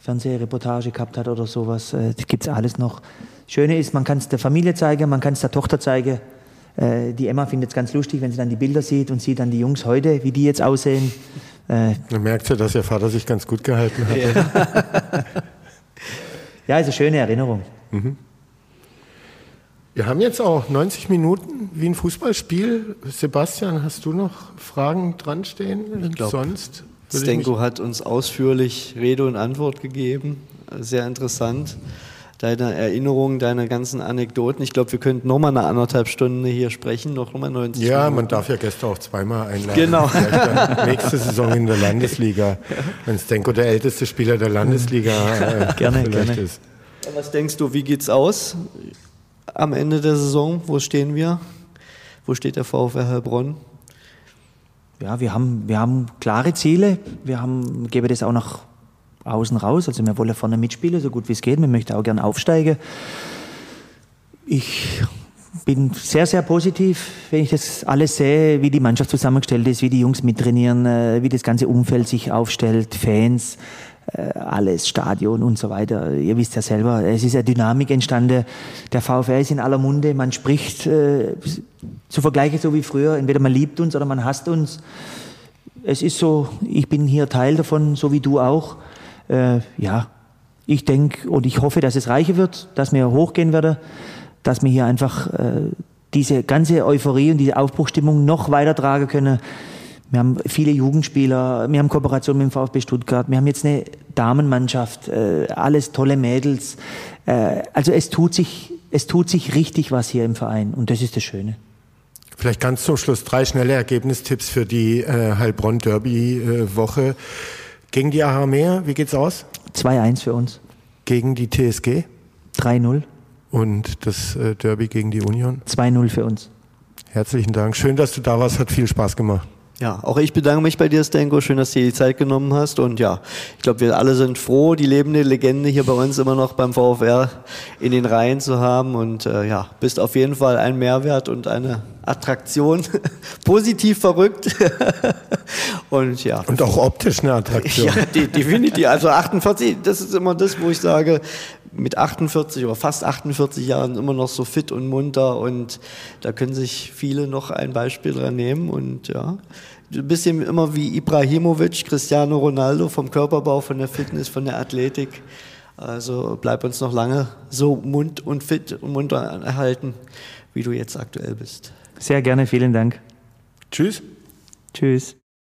Fernsehreportage gehabt hat oder sowas. Äh, das gibt es alles noch. Schöne ist, man kann es der Familie zeigen, man kann es der Tochter zeigen. Äh, die Emma findet es ganz lustig, wenn sie dann die Bilder sieht und sieht dann die Jungs heute, wie die jetzt aussehen. Äh, Man merkt ja, dass ihr Vater sich ganz gut gehalten hat. Ja, ja ist eine schöne Erinnerung. Mhm. Wir haben jetzt auch 90 Minuten wie ein Fußballspiel. Sebastian, hast du noch Fragen dran stehen? Ich glaub, Sonst? Stenko hat uns ausführlich Rede und Antwort gegeben. Sehr interessant. Deine Erinnerungen, deine ganzen Anekdoten. Ich glaube, wir könnten noch mal eine anderthalb Stunden hier sprechen, noch mal 90 Ja, Minuten. man darf ja Gäste auch zweimal einladen. Genau. nächste Saison in der Landesliga, wenn Stenko der älteste Spieler der Landesliga äh, gerne, vielleicht gerne. ist. Was denkst du, wie geht's aus? Am Ende der Saison? Wo stehen wir? Wo steht der VfR Heilbronn? Ja, wir haben, wir haben klare Ziele. Wir haben, gebe das auch nach außen raus. Also wir wollen vorne mitspielen, so gut wie es geht. Wir möchten auch gerne aufsteigen. Ich bin sehr, sehr positiv, wenn ich das alles sehe, wie die Mannschaft zusammengestellt ist, wie die Jungs mittrainieren, äh, wie das ganze Umfeld sich aufstellt, Fans. Äh, alles, Stadion und so weiter. Ihr wisst ja selber, es ist eine Dynamik entstanden. Der VfR ist in aller Munde. Man spricht äh, zu vergleichen so wie früher. Entweder man liebt uns oder man hasst uns. Es ist so, ich bin hier Teil davon, so wie du auch. Äh, ja, ich denke und ich hoffe, dass es reicher wird, dass wir hochgehen werden, dass wir hier einfach äh, diese ganze Euphorie und diese Aufbruchstimmung noch weiter tragen können. Wir haben viele Jugendspieler, wir haben Kooperation mit dem VfB Stuttgart, wir haben jetzt eine Damenmannschaft, äh, alles tolle Mädels. Äh, also es tut, sich, es tut sich richtig was hier im Verein und das ist das Schöne. Vielleicht ganz zum Schluss drei schnelle Ergebnistipps für die äh, Heilbronn-Derby-Woche. Gegen die Meer, wie geht's aus? 2-1 für uns. Gegen die TSG? 3-0. Und das äh, Derby gegen die Union? 2-0 für uns. Herzlichen Dank. Schön, dass du da warst. Hat viel Spaß gemacht. Ja, auch ich bedanke mich bei dir, Stenko. Schön, dass du dir die Zeit genommen hast. Und ja, ich glaube, wir alle sind froh, die lebende Legende hier bei uns immer noch beim VfR in den Reihen zu haben. Und äh, ja, bist auf jeden Fall ein Mehrwert und eine Attraktion. Positiv verrückt. und ja. Und auch optisch eine Attraktion. Ja, definitiv. Also 48, das ist immer das, wo ich sage, mit 48 oder fast 48 Jahren immer noch so fit und munter und da können sich viele noch ein Beispiel dran nehmen und ja, ein bisschen immer wie Ibrahimovic, Cristiano Ronaldo vom Körperbau, von der Fitness, von der Athletik. Also bleib uns noch lange so mund und fit und munter erhalten, wie du jetzt aktuell bist. Sehr gerne, vielen Dank. Tschüss. Tschüss.